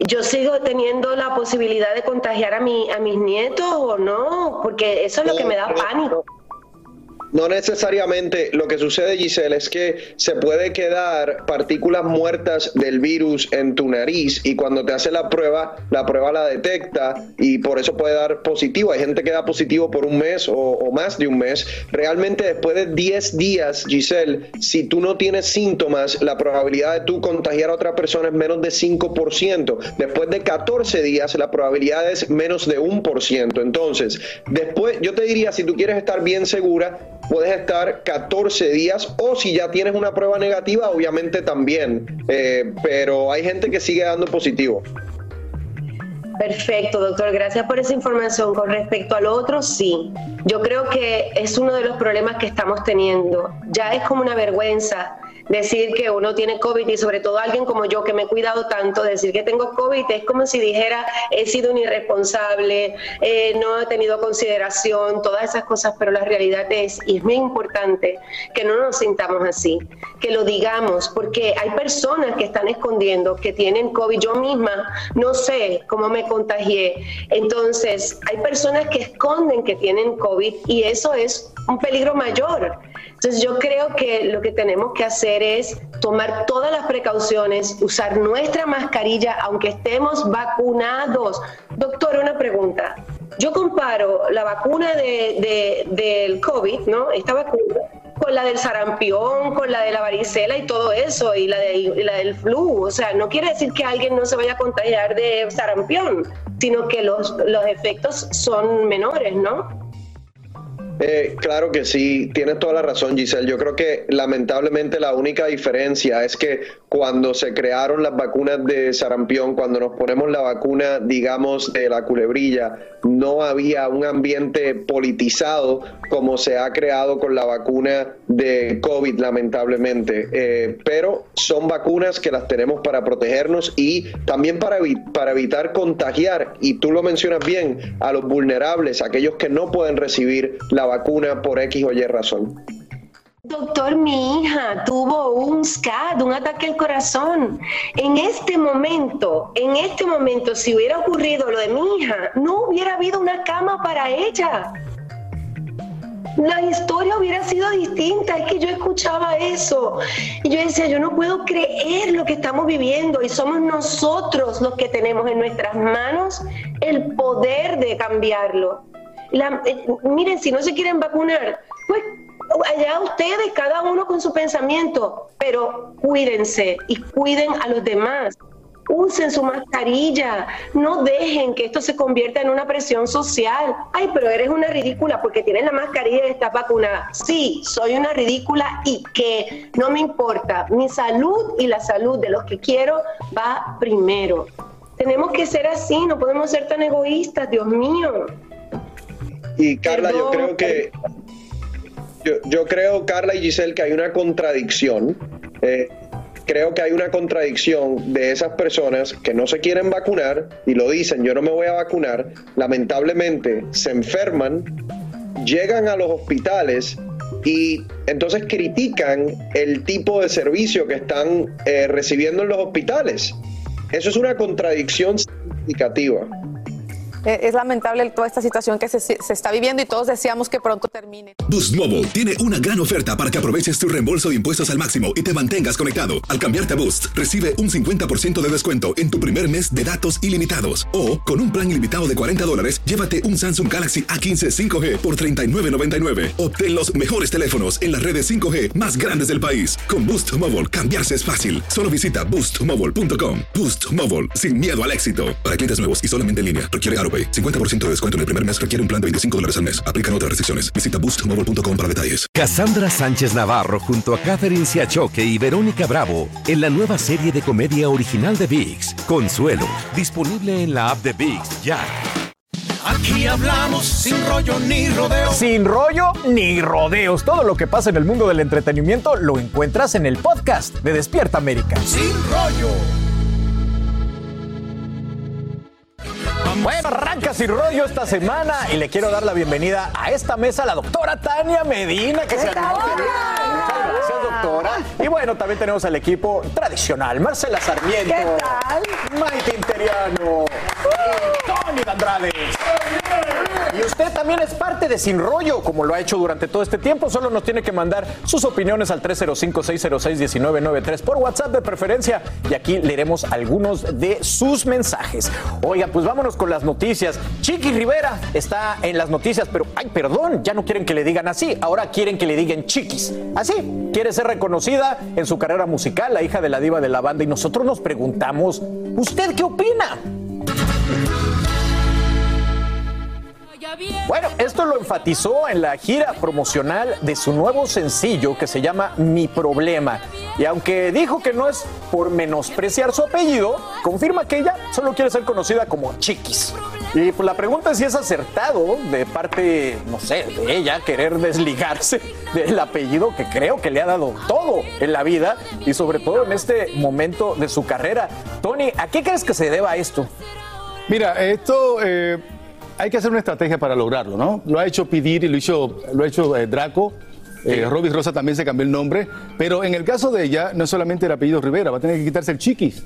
yo sigo teniendo la posibilidad de contagiar a, mi, a mis nietos o no, porque eso es lo que me da pánico. No necesariamente. Lo que sucede, Giselle, es que se puede quedar partículas muertas del virus en tu nariz y cuando te hace la prueba, la prueba la detecta y por eso puede dar positivo. Hay gente que da positivo por un mes o, más de un mes. Realmente después de 10 días, Giselle, si tú no tienes síntomas, la probabilidad de tú contagiar a otra persona es menos de 5%. Después de 14 días, la probabilidad es menos de 1%. Entonces, después, yo te diría, si tú quieres estar bien segura, puedes estar 14 días o si ya tienes una prueba negativa, obviamente también. Eh, pero hay gente que sigue dando positivo. Perfecto, doctor. Gracias por esa información. Con respecto al otro, sí. Yo creo que es uno de los problemas que estamos teniendo. Ya es como una vergüenza decir que uno tiene COVID y sobre todo alguien como yo que me he cuidado tanto, decir que tengo COVID es como si dijera he sido un irresponsable, eh, no he tenido consideración, todas esas cosas, pero la realidad es, y es muy importante, que no nos sintamos así, que lo digamos, porque hay personas que están escondiendo que tienen COVID. Yo misma no sé cómo me contagié. Entonces, hay personas que esconden que tienen COVID y eso es un peligro mayor. Entonces yo creo que lo que tenemos que hacer es tomar todas las precauciones, usar nuestra mascarilla aunque estemos vacunados. Doctor, una pregunta. Yo comparo la vacuna de, del COVID, ¿no? Esta vacuna con la del sarampión, con la de la varicela y todo eso, y la, de, la del flu. O sea, no quiere decir que alguien no se vaya a contagiar de sarampión, sino que los, los efectos son menores, ¿no? Eh, claro que sí, tienes toda la razón, Giselle. Yo creo que lamentablemente la única diferencia es que cuando se crearon las vacunas de sarampión, cuando nos ponemos la vacuna, digamos, de la culebrilla, no había un ambiente politizado como se ha creado con la vacuna de COVID, lamentablemente. Eh, pero son vacunas que las tenemos para protegernos y también para, para evitar contagiar, y tú lo mencionas bien, a los vulnerables, aquellos que no pueden recibir la vacuna por X o Y razón. Doctor, mi hija tuvo un SCAD, un ataque al corazón. En este momento, en este momento, si hubiera ocurrido lo de mi hija, no hubiera habido una cama para ella. La historia hubiera sido distinta, es que yo escuchaba eso y yo decía, yo no puedo creer lo que estamos viviendo y somos nosotros los que tenemos en nuestras manos el poder de cambiarlo. Eh, miren, si no se quieren vacunar, pues allá ustedes, cada uno con su pensamiento, pero cuídense y cuiden a los demás. Usen su mascarilla, no dejen que esto se convierta en una presión social. Ay, pero eres una ridícula porque tienes la mascarilla y estás vacunada. Sí, soy una ridícula y que no me importa. Mi salud y la salud de los que quiero va primero. Tenemos que ser así, no podemos ser tan egoístas, Dios mío. Y Carla, yo creo que yo, creo, Carla y Giselle, que hay una contradicción. Eh, creo que hay una contradicción de esas personas que no se quieren vacunar y lo dicen, yo no me voy a vacunar, lamentablemente se enferman, llegan a los hospitales y entonces critican el tipo de servicio que están eh, recibiendo en los hospitales. Eso es una contradicción significativa. Eh, es lamentable toda esta situación que se, se, está viviendo y todos deseamos que pronto termine. Boost Mobile tiene una gran oferta para que aproveches tu reembolso de impuestos al máximo y te mantengas conectado. Al cambiarte a Boost, recibe un 50% de descuento en tu primer mes de datos ilimitados. O, con un plan ilimitado de 40 dólares, llévate un Samsung Galaxy A15 5G por $39.99. Obtén los mejores teléfonos en las redes 5G más grandes del país. Con Boost Mobile, cambiarse es fácil. Solo visita boostmobile.com. Boost Mobile, sin miedo al éxito. Para clientes nuevos y solamente en línea, requiere 50% de descuento en el primer mes requiere un plan de 25 dólares al mes. Aplican otras restricciones. Visita boostmobile.com para detalles. Cassandra Sánchez Navarro junto a Catherine Siachoque y Verónica Bravo en la nueva serie de comedia original de VIX, Consuelo, disponible en la app de VIX ya. Aquí hablamos sin rollo ni rodeos. Sin rollo ni rodeos. Todo lo que pasa en el mundo del entretenimiento lo encuentras en el podcast de Despierta América. Sin rollo. Bueno, arranca sin rollo esta semana y le quiero dar la bienvenida a esta mesa a la doctora Tania Medina, que se animó. Gracias, doctora. Y bueno, también tenemos al equipo tradicional, Marcela Sarmiento. ¿Qué tal? Maite Interiano. Tony Andrade. Y usted también es parte de Sin Rollo, como lo ha hecho durante todo este tiempo. Solo nos tiene que mandar sus opiniones al 305-606-1993 por WhatsApp de preferencia. Y aquí leeremos algunos de sus mensajes. Oiga, pues vámonos con las noticias. Chiqui Rivera está en las noticias, pero, ay, perdón, ya no quieren que le digan así. Ahora quieren que le digan chiquis. Así, quiere ser reconocida en su carrera musical, la hija de la diva de la banda. Y nosotros nos preguntamos, ¿usted qué opina? Bueno, esto lo enfatizó en la gira promocional de su nuevo sencillo que se llama Mi Problema. Y aunque dijo que no es por menospreciar su apellido, confirma que ella solo quiere ser conocida como Chiquis. Y pues la pregunta es si es acertado de parte, no sé, de ella querer desligarse del apellido que creo que le ha dado todo en la vida y sobre todo en este momento de su carrera. Tony, ¿a qué crees que se deba esto? Mira, esto eh, hay que hacer una estrategia para lograrlo, ¿no? Lo ha hecho Pidir y lo, hizo, lo ha hecho eh, Draco. Eh, Rosa también se cambió el nombre, pero en el caso de ella no es solamente el apellido Rivera, va a tener que quitarse el chiquis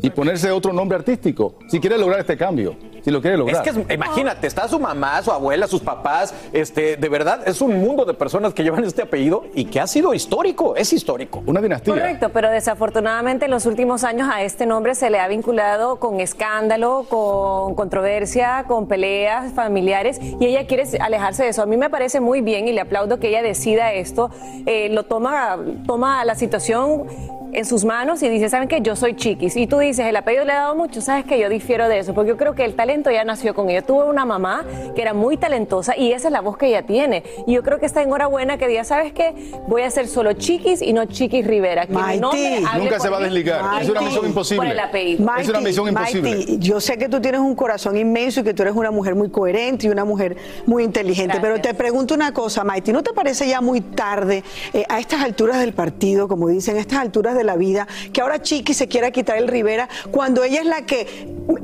y ponerse otro nombre artístico si quiere lograr este cambio. Si lo quiere lograr. Es que imagínate, está su mamá, su abuela, sus papás, este, de verdad es un mundo de personas que llevan este apellido y que ha sido histórico, es histórico. Una dinastía. Correcto, pero desafortunadamente en los últimos años a este nombre se le ha vinculado con escándalo, con controversia, con peleas familiares y ella quiere alejarse de eso. A mí me parece muy bien y le aplaudo que ella decida esto, eh, lo toma, toma la situación en sus manos y dice, ¿saben qué? Yo soy chiquis. Y tú dices, el apellido le ha dado mucho, ¿sabes qué? Yo difiero de eso, porque yo creo que el talento ya nació con ella. Tuvo una mamá que era muy talentosa y esa es la voz que ella tiene. Y yo creo que está enhorabuena que diga, ¿sabes qué? Voy a ser solo chiquis y no chiquis Rivera. Que Nunca se va a desligar. es una misión imposible. es una misión imposible. yo sé que tú tienes un corazón inmenso y que tú eres una mujer muy coherente y una mujer muy inteligente, pero te pregunto una cosa, Maiti, ¿no te parece ya muy tarde eh, a estas alturas del partido, como dicen, a estas alturas de la vida, que ahora Chiqui se quiera quitar el Rivera, cuando ella es la que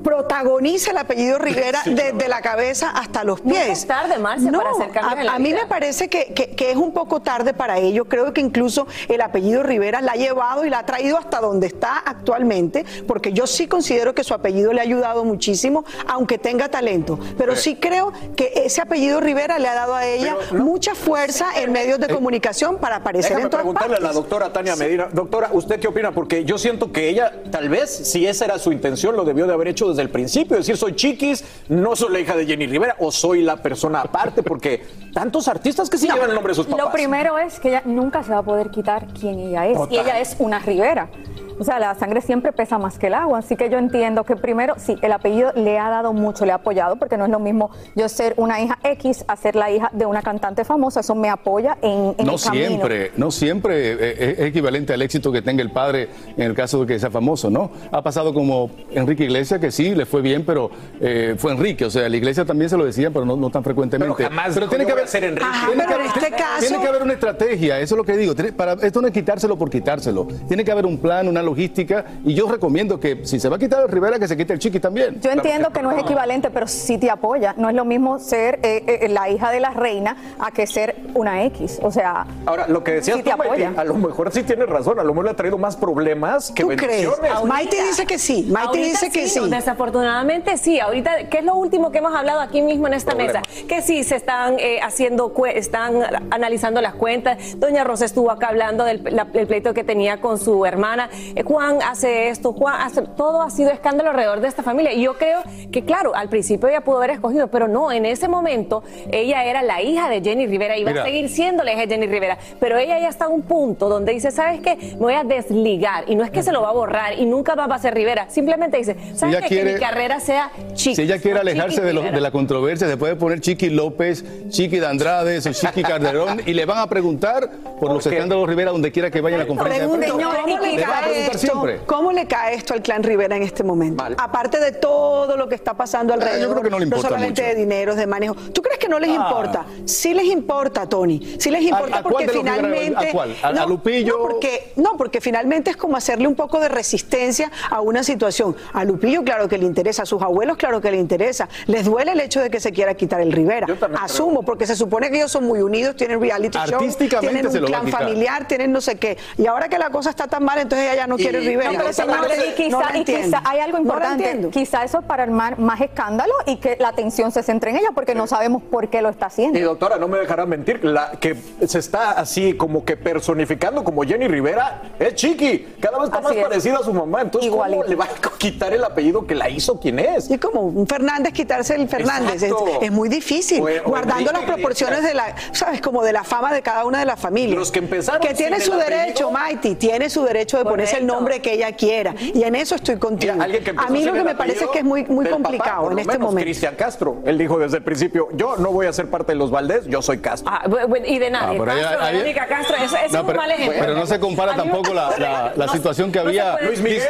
protagoniza el apellido Rivera desde la cabeza hasta los pies. es tarde, Marcia, para hacer cambios a, a mí me parece que, que, es un poco tarde para ello. Creo que incluso el apellido Rivera la ha llevado y la ha traído hasta donde está actualmente, porque yo sí considero que su apellido le ha ayudado muchísimo, aunque tenga talento. Pero sí creo que ese apellido Rivera le ha dado a ella mucha fuerza en medios de eh, comunicación para aparecer en todas preguntarle a la doctora Tania Medina. Doctora, ¿usted qué opina? Porque yo siento que ella, tal vez, si esa era su intención, lo debió de haber hecho desde el principio, decir soy Chiquis, no soy la hija de Jenny Rivera o soy la persona aparte, porque tantos artistas que sí llevan el nombre de sus papás. Lo primero es que ella nunca se va a poder quitar quién ella es. Y ella es una Rivera. O sea, la sangre siempre pesa más que el agua. Así que yo entiendo que primero, sí, el apellido le ha dado mucho, le ha apoyado, porque no es lo mismo yo ser una hija X a ser la hija de una cantante famosa. Eso me apoya en, en no el camino. siempre, no siempre eh, es equivalente al éxito que tenga el padre en el caso de que sea famoso, ¿no? Ha pasado como Enrique Iglesias, que sí, le fue bien, pero eh, fue Enrique. O sea, la iglesia también se lo decía, pero no, no tan frecuentemente. Pero jamás Pero dijo, tiene "Yo que haber ser Enrique". Ajá, tiene pero que en haber- este caso- Tiene que haber una estrategia, eso es lo que digo. Tiene- Para, esto no es quitárselo por quitárselo. Tiene que haber un plan, una logística. Y yo recomiendo que si se va a quitar el Rivera, que se quite el Chiqui también. Yo entiendo que no es equivalente, pero sí te apoya. No es lo mismo ser eh, eh, la hija de la reina a que ser una X. O sea, Ahora, lo que decías sí te tú, Maite, a lo mejor sí tienes razón, a lo mejor le ha traído más problemas que ¿Tú crees? Maite dice que sí. Maite Ahorita dice que sí. no, desafortunadamente sí. Ahorita, ¿qué es lo último que hemos hablado aquí mismo en esta Problemas. mesa? Que sí se están eh, haciendo, están analizando las cuentas. Doña Rosa estuvo acá hablando del, la- del pleito que tenía con su hermana. Eh, Juan hace esto, Juan hace. Todo ha sido escándalo alrededor de esta familia. Y yo creo que, claro, al principio ella pudo haber escogido, pero no, en ese momento ella era la hija de Jenny Rivera, iba Mira. a seguir siendo la hija de Jenny Rivera. Pero ella ya está a un punto donde dice, ¿sabes qué? Me voy a desligar. Y no es que se lo va a borrar y nunca va a ser Rivera. Simplemente dice, ¿sabes ella qué? Que mi carrera sea chica. Si ella quiere alejarse de, lo- de la controversia, se puede poner Chiqui López, Chiqui de Andrade o Chiqui Calderón y le van a preguntar por los escándalos Rivera donde quiera que vaya a la conferencia de Pregunten, prensa. ¿cómo le, van a esto, siempre. ¿Cómo le cae esto al clan Rivera en este momento? Aparte de todo lo que está pasando alrededor, yo creo que no le importa solamente mucho. de dinero, de manejo. ¿Tú crees que no les Ah. importa? Sí les importa, Tony. Sí les importa ¿A- a cuál porque Rivera- finalmente a cuál? ¿A- a Lupillo? No, porque no, porque finalmente es como hacerle un poco de resistencia a una situación. A Lupillo claro que le interesa, a sus abuelos claro que le interesa. Les duele el hecho de que se quiera quitar el Rivera. Asumo, porque se supone que ellos son muy unidos, tienen reality show, tienen un clan familiar, tienen no sé qué. Y ahora que la cosa está tan mal, entonces ella ya no quiere Y- Rivera. No, pero señores, y quizá, No y quizá hay algo No importante. quizá eso es para armar más escándalo y que la atención se centre en ella porque no sabemos por qué lo está haciendo. Y doctora, no me dejará mentir, la que se está así como que personificando como Jenny Rivera es Chiqui. Cada vez está Así más es. parecida a su mamá. Entonces, ¿cómo le va a quitar el apellido que la hizo quien es? Y como un Fernández quitarse el Fernández es, muy difícil, O- o guardando las proporciones de la, sabes, como de la fama de cada una de las familias. Los que empezaron que tiene su derecho, apellido. Maiti, tiene su derecho de ponerse el Nombre que ella quiera. Y en eso estoy contigo. Mira, que a mí lo que me parece es que es muy, muy del papá, complicado por en lo este menos, momento. Cristian Castro, él dijo desde el principio, yo no voy a ser parte de los Valdés, yo soy Castro. Ah, y de nadie. Ah, Castro, ahí- Verónica Castro, eso, eso No, es un pero, mal ejemplo. pero no se compara tampoco la, la- la No- situación que había. Luis Miguel,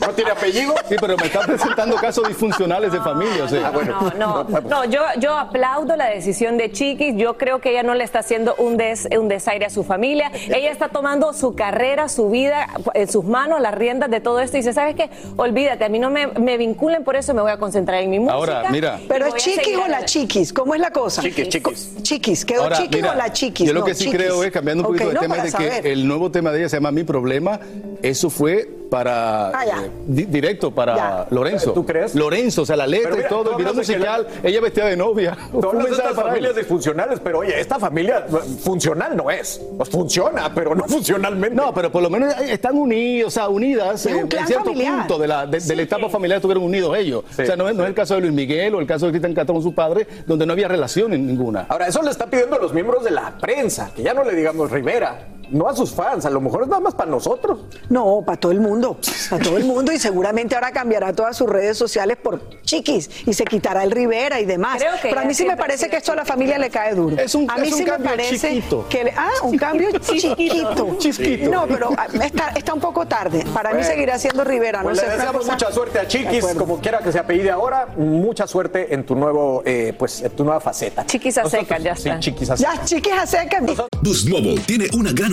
¿no tiene apellido? Sí, pero me está presentando casos disfuncionales de familia. o sea. No, no, no, yo, yo aplaudo la decisión de Chiquis. Yo creo que ella no le está haciendo un, des- un desaire a su familia. Ella está tomando su carrera, su vida en sus manos, las riendas de todo esto. Y dice, ¿sabes qué? Olvídate, a mí no me, me vinculen por eso, me voy a concentrar en mi música. Ahora, mira. Pero es chiquis o la chiquis, ¿cómo es la cosa? Chiquis, chiquis. Chiquis, ¿quedó Ahora, chiquis mira, o la chiquis? Yo lo No, que sí chiquis. creo es, cambiando un poquito no, de tema, es de que saber. el nuevo tema de ella se llama Mi Problema. Eso fue para Ah, ya. eh, di- directo para Ya. Lorenzo. ¿Tú crees? Lorenzo, o sea, la letra mira, y todo, el video musical, ella vestida de novia. Mensaje estas familias disfuncionales, pero oye, esta familia eh, funcional no es. Pues funciona, pero no funcionalmente. No, pero por lo menos están unidos, o sea, unidas. Eh, en cierto familiar. punto de la, de, de la etapa familiar estuvieron unidos ellos. Sí, o sea, no es, no es el caso de Luis Miguel o el caso de Cristian Castro con su padre, donde no había relación en ninguna. Ahora, eso le está pidiendo a los miembros de la prensa, que ya no le digamos Rivera, no a sus fans, a lo mejor es nada más para nosotros. No, para todo el mundo, para todo el mundo y seguramente ahora cambiará todas sus redes sociales por chiquis y se quitará el Rivera y demás. Creo que Pero a mí sí me parece que esto a la familia le cae duro. Es un- a mí es un sí me cambio parece chiquito. que le- ah, un cambio chiquito. Chiquito. No, pero ah, está, está un poco tarde. Para mí seguirá siendo Rivera. Pues no le sé, una deseamos cosa- mucha suerte a Chiquis, como quiera que se apellide ahora, mucha suerte en tu nuevo, eh, pues, en tu nueva faceta. Chiquis a secas, ya Sí, está. chiquis a secas. Ya, chiquis a secas. Boost Mobile tiene una gran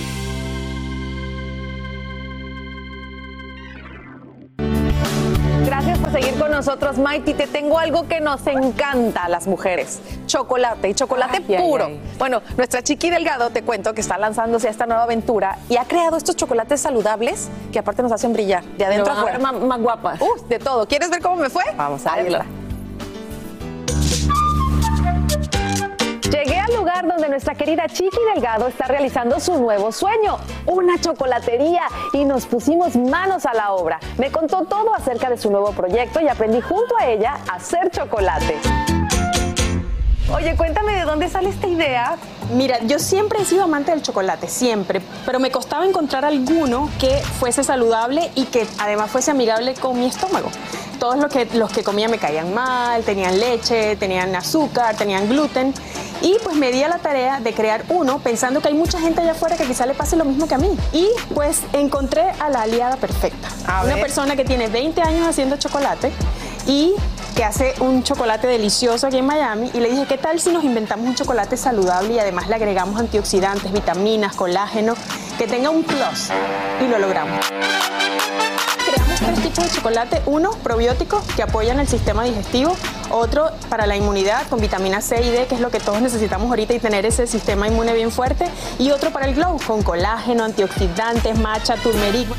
Seguir con nosotros, Mighty. Te tengo algo que nos encanta a las mujeres: chocolate y chocolate Ay, puro. ay. Bueno, nuestra Chiqui Delgado te cuento que está lanzándose a esta nueva aventura y ha creado estos chocolates saludables que aparte nos hacen brillar de adentro afuera. ver Más, guapas. Uh, de todo. ¿Quieres ver cómo me fue? Vamos a verla. Donde nuestra querida Chiqui Delgado está realizando su nuevo sueño, una chocolatería, y nos pusimos manos a la obra. Me contó todo acerca de su nuevo proyecto y aprendí junto a ella a hacer chocolate. Oye, cuéntame de dónde sale esta idea. Mira, yo siempre he sido amante del chocolate, siempre, pero me costaba encontrar alguno que fuese saludable y que además fuese amigable con mi estómago. Todos los que, los que comía me caían mal, tenían leche, tenían azúcar, tenían gluten. Y pues me di a la tarea de crear uno pensando que hay mucha gente allá afuera que quizá le pase lo mismo que a mí. Y pues encontré a la aliada perfecta. A Una ver. persona que tiene 20 años haciendo chocolate y que hace un chocolate delicioso aquí en Miami y le dije, ¿qué tal si nos inventamos un chocolate saludable y además le agregamos antioxidantes, vitaminas, colágeno, que tenga un plus? Y lo logramos. Tres tipos de chocolate, uno probiótico que apoyan el sistema digestivo, otro para la inmunidad con vitamina C y D, que es lo que todos necesitamos ahorita y tener ese sistema inmune bien fuerte, y otro para el glow con colágeno, antioxidantes, matcha, turmeric.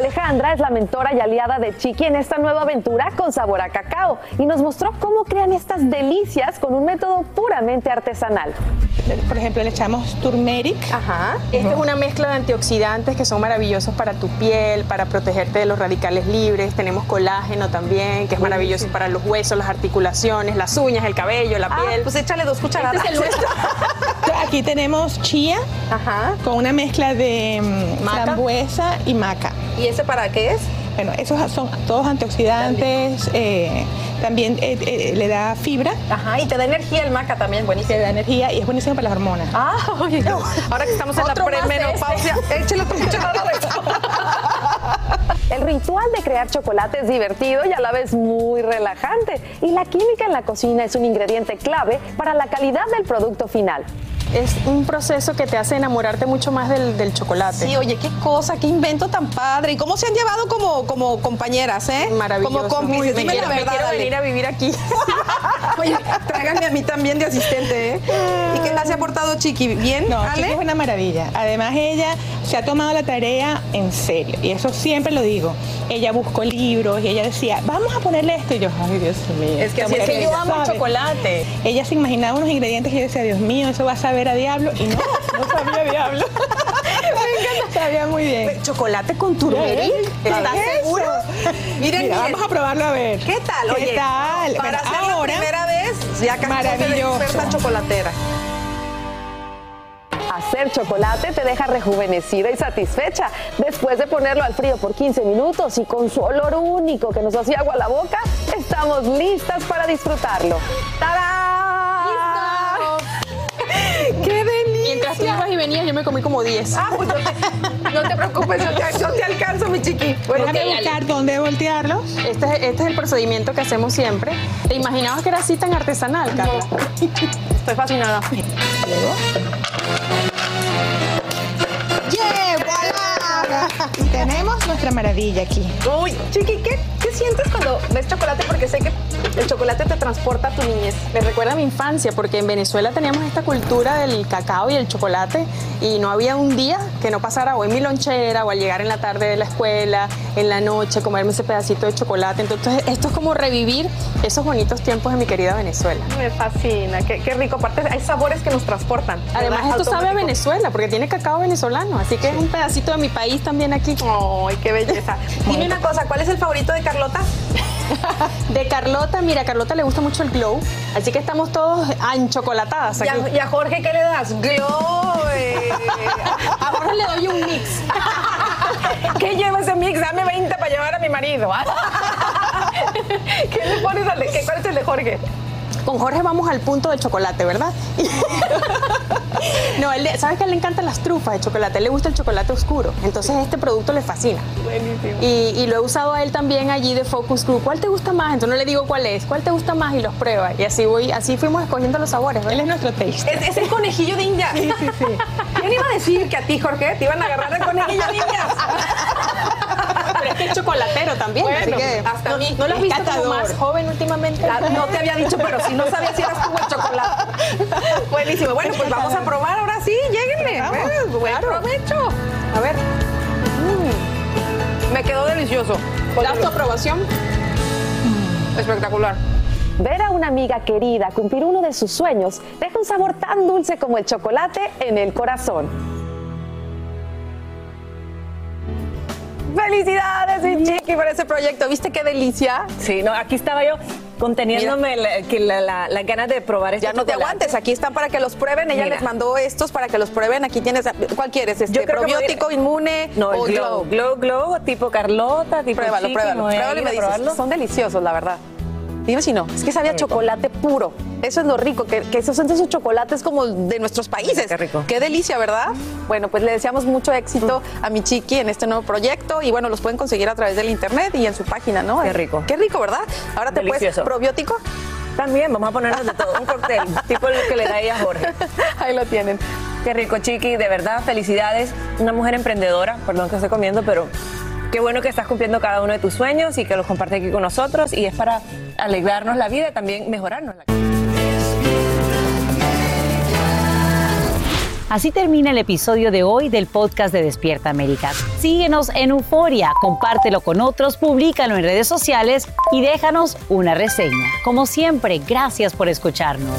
Alejandra es la mentora y aliada de Chiqui en esta nueva aventura con sabor a cacao y nos mostró cómo crean estas delicias con un método puramente artesanal. Por ejemplo, le echamos turmeric. Ajá. Esta es una mezcla de antioxidantes que son maravillosos para tu piel, para protegerte de los radicales libres. Tenemos colágeno también, que es maravilloso para los huesos, las articulaciones, las uñas, el cabello, la piel. Pues échale dos cucharadas. Este es el nuestro. Aquí tenemos chía con una mezcla de mm, frambuesa y maca. ¿Y ese para qué es? Bueno, esos son todos antioxidantes, eh, también eh, eh, le da fibra. Ajá, y te da energía el maca también, buenísimo. Te da energía y es buenísimo para las hormonas. Ah, oye, no. ahora que estamos en la premenopausia, échale tu cucharada de. El ritual de crear chocolate es divertido y a la vez muy relajante. Y la química en la cocina es un ingrediente clave para la calidad del producto final. Es un proceso que te hace enamorarte mucho más del, del chocolate. Sí, oye, qué cosa, qué invento tan padre. ¿Y cómo se han llevado como, como compañeras, eh? Maravilloso. Como cómplices. Dime bien. la Me quiero Ale. venir a vivir aquí. Oye, tráiganme a mí también de asistente, ¿eh? ¿Y qué tal se ha portado Chiqui? ¿Bien, No, Ale? Chiqui es una maravilla. Además, ella se ha tomado la tarea en serio. Y eso siempre lo digo. Ella buscó libros y ella decía, vamos a ponerle esto. Y yo, ay, Dios mío. Es que así es que yo amo el sabe". chocolate. Ella se imaginaba unos ingredientes y yo decía, Dios mío, eso va a saber a diablo. Y no, no sabía a diablo. Sabía muy bien. Chocolate con turmeric. ¿Estás Eso. seguro? Miren, Mira, vamos a probarlo a ver. ¿Qué tal? ¿Qué tal? Para Bueno, hacer ahora, la primera vez, ya casi experta chocolatera. Hacer chocolate te deja rejuvenecida y satisfecha. Después de ponerlo al frío por 15 minutos y con su olor único que nos hacía agua a la boca, estamos listas para disfrutarlo. ¡Qué ibas y venías, yo me comí como 10. Ah, pues no te, no te preocupes, yo te, yo te alcanzo, mi chiqui. Bueno, Déjame ok, buscar dónde voltearlos. Este es, este es el procedimiento que hacemos siempre. ¿Te imaginabas que era así tan artesanal, Carla? estoy fascinada. ¡Yeah! ¡Voilà! Y tenemos nuestra maravilla aquí. Uy, Chiqui, ¿qué, ¿qué sientes cuando ves chocolate? Porque sé que el chocolate te transporta a tu niñez. Me recuerda a mi infancia, porque en Venezuela teníamos esta cultura del cacao y el chocolate, y no había un día que no pasara o en mi lonchera, o al llegar en la tarde de la escuela, en la noche, comerme ese pedacito de chocolate. Entonces, esto es como revivir esos bonitos tiempos de mi querida Venezuela. Me fascina, qué, qué rico. Aparte, hay sabores que nos transportan. Además, esto sabe a. Venezuela, porque tiene cacao venezolano, así que es un pedacito de mi país también aquí. ¡Ay, qué belleza! Dime una cosa, ¿cuál es el favorito de Carlota? De Carlota, mira, a Carlota le gusta mucho el glow, así que estamos todos anchocolatadas ¿Y aquí. a, y a Jorge qué le das? Glow. eh. A Jorge le doy un mix. ¿Qué lleva ese mix? Dame 20 para llevar a mi marido. ¿Qué le pones al de, ¿Cuál es el de Jorge? Con Jorge vamos al punto del chocolate, ¿verdad? no, él, ¿sabes que a él le encantan las trufas de chocolate? A él le gusta el chocolate oscuro. Entonces este producto le fascina. Buenísimo. Y, lo he usado a él también allí de Focus Group. ¿Cuál te gusta más? Entonces no le digo cuál es. ¿Cuál te gusta más? Y los prueba. Y así voy, así fuimos escogiendo los sabores. Él es nuestro taste. Es, el conejillo de India. Sí, sí, sí. ¿Quién iba a decir que a ti, Jorge, te iban a agarrar el conejillo de India? Pero es que es chocolatero también. así que hasta no, mí. ¿No lo has visto como más joven últimamente? No te había dicho, pero si no sabía si eras tú el chocolate. Buenísimo. Bueno, pues vamos a probar ahora sí. Lléguenle. Buen provecho. A ver. Mm. Me quedó delicioso. ¿Das tu aprobación? Espectacular. Ver a una amiga querida cumplir uno de sus sueños deja un sabor tan dulce como el chocolate en el corazón. Felicidades, mi chiqui, por ese proyecto. ¿Viste qué delicia? Sí, no, aquí estaba yo conteniéndome las que la, ganas de probar este Ya no te aguantes, aquí están para que los prueben. Ella les mandó estos para que los prueben. Aquí tienes, ¿cuál quieres? Este, probiótico, inmune no, o glow. glow. Glow, tipo Carlota, tipo Pruébalo, pruébalo. Pruébalo y me dices. Son deliciosos, la verdad. Dime si no, es que sabía chocolate puro. Eso es lo rico, que, esos son esos chocolates como de nuestros países. Qué rico. Qué delicia, ¿verdad? Bueno, pues le deseamos mucho éxito a mi chiqui en este nuevo proyecto y bueno, los pueden conseguir a través del internet y en su página, ¿no? Qué rico. Qué rico, ¿verdad? Ahora te puedes probiótico. También, vamos a ponernos de todo, un cóctel, tipo el que le da ella a Jorge. Ahí lo tienen. Qué rico, Chiqui, de verdad, felicidades. Una mujer emprendedora, perdón que estoy comiendo, pero Qué bueno que estás cumpliendo cada uno de tus sueños y que los compartes aquí con nosotros y es para alegrarnos la vida y también mejorarnos la vida. Así termina el episodio de hoy del podcast de Despierta América. Síguenos en Euforia, compártelo con otros, públicalo en redes sociales y déjanos una reseña. Como siempre, gracias por escucharnos.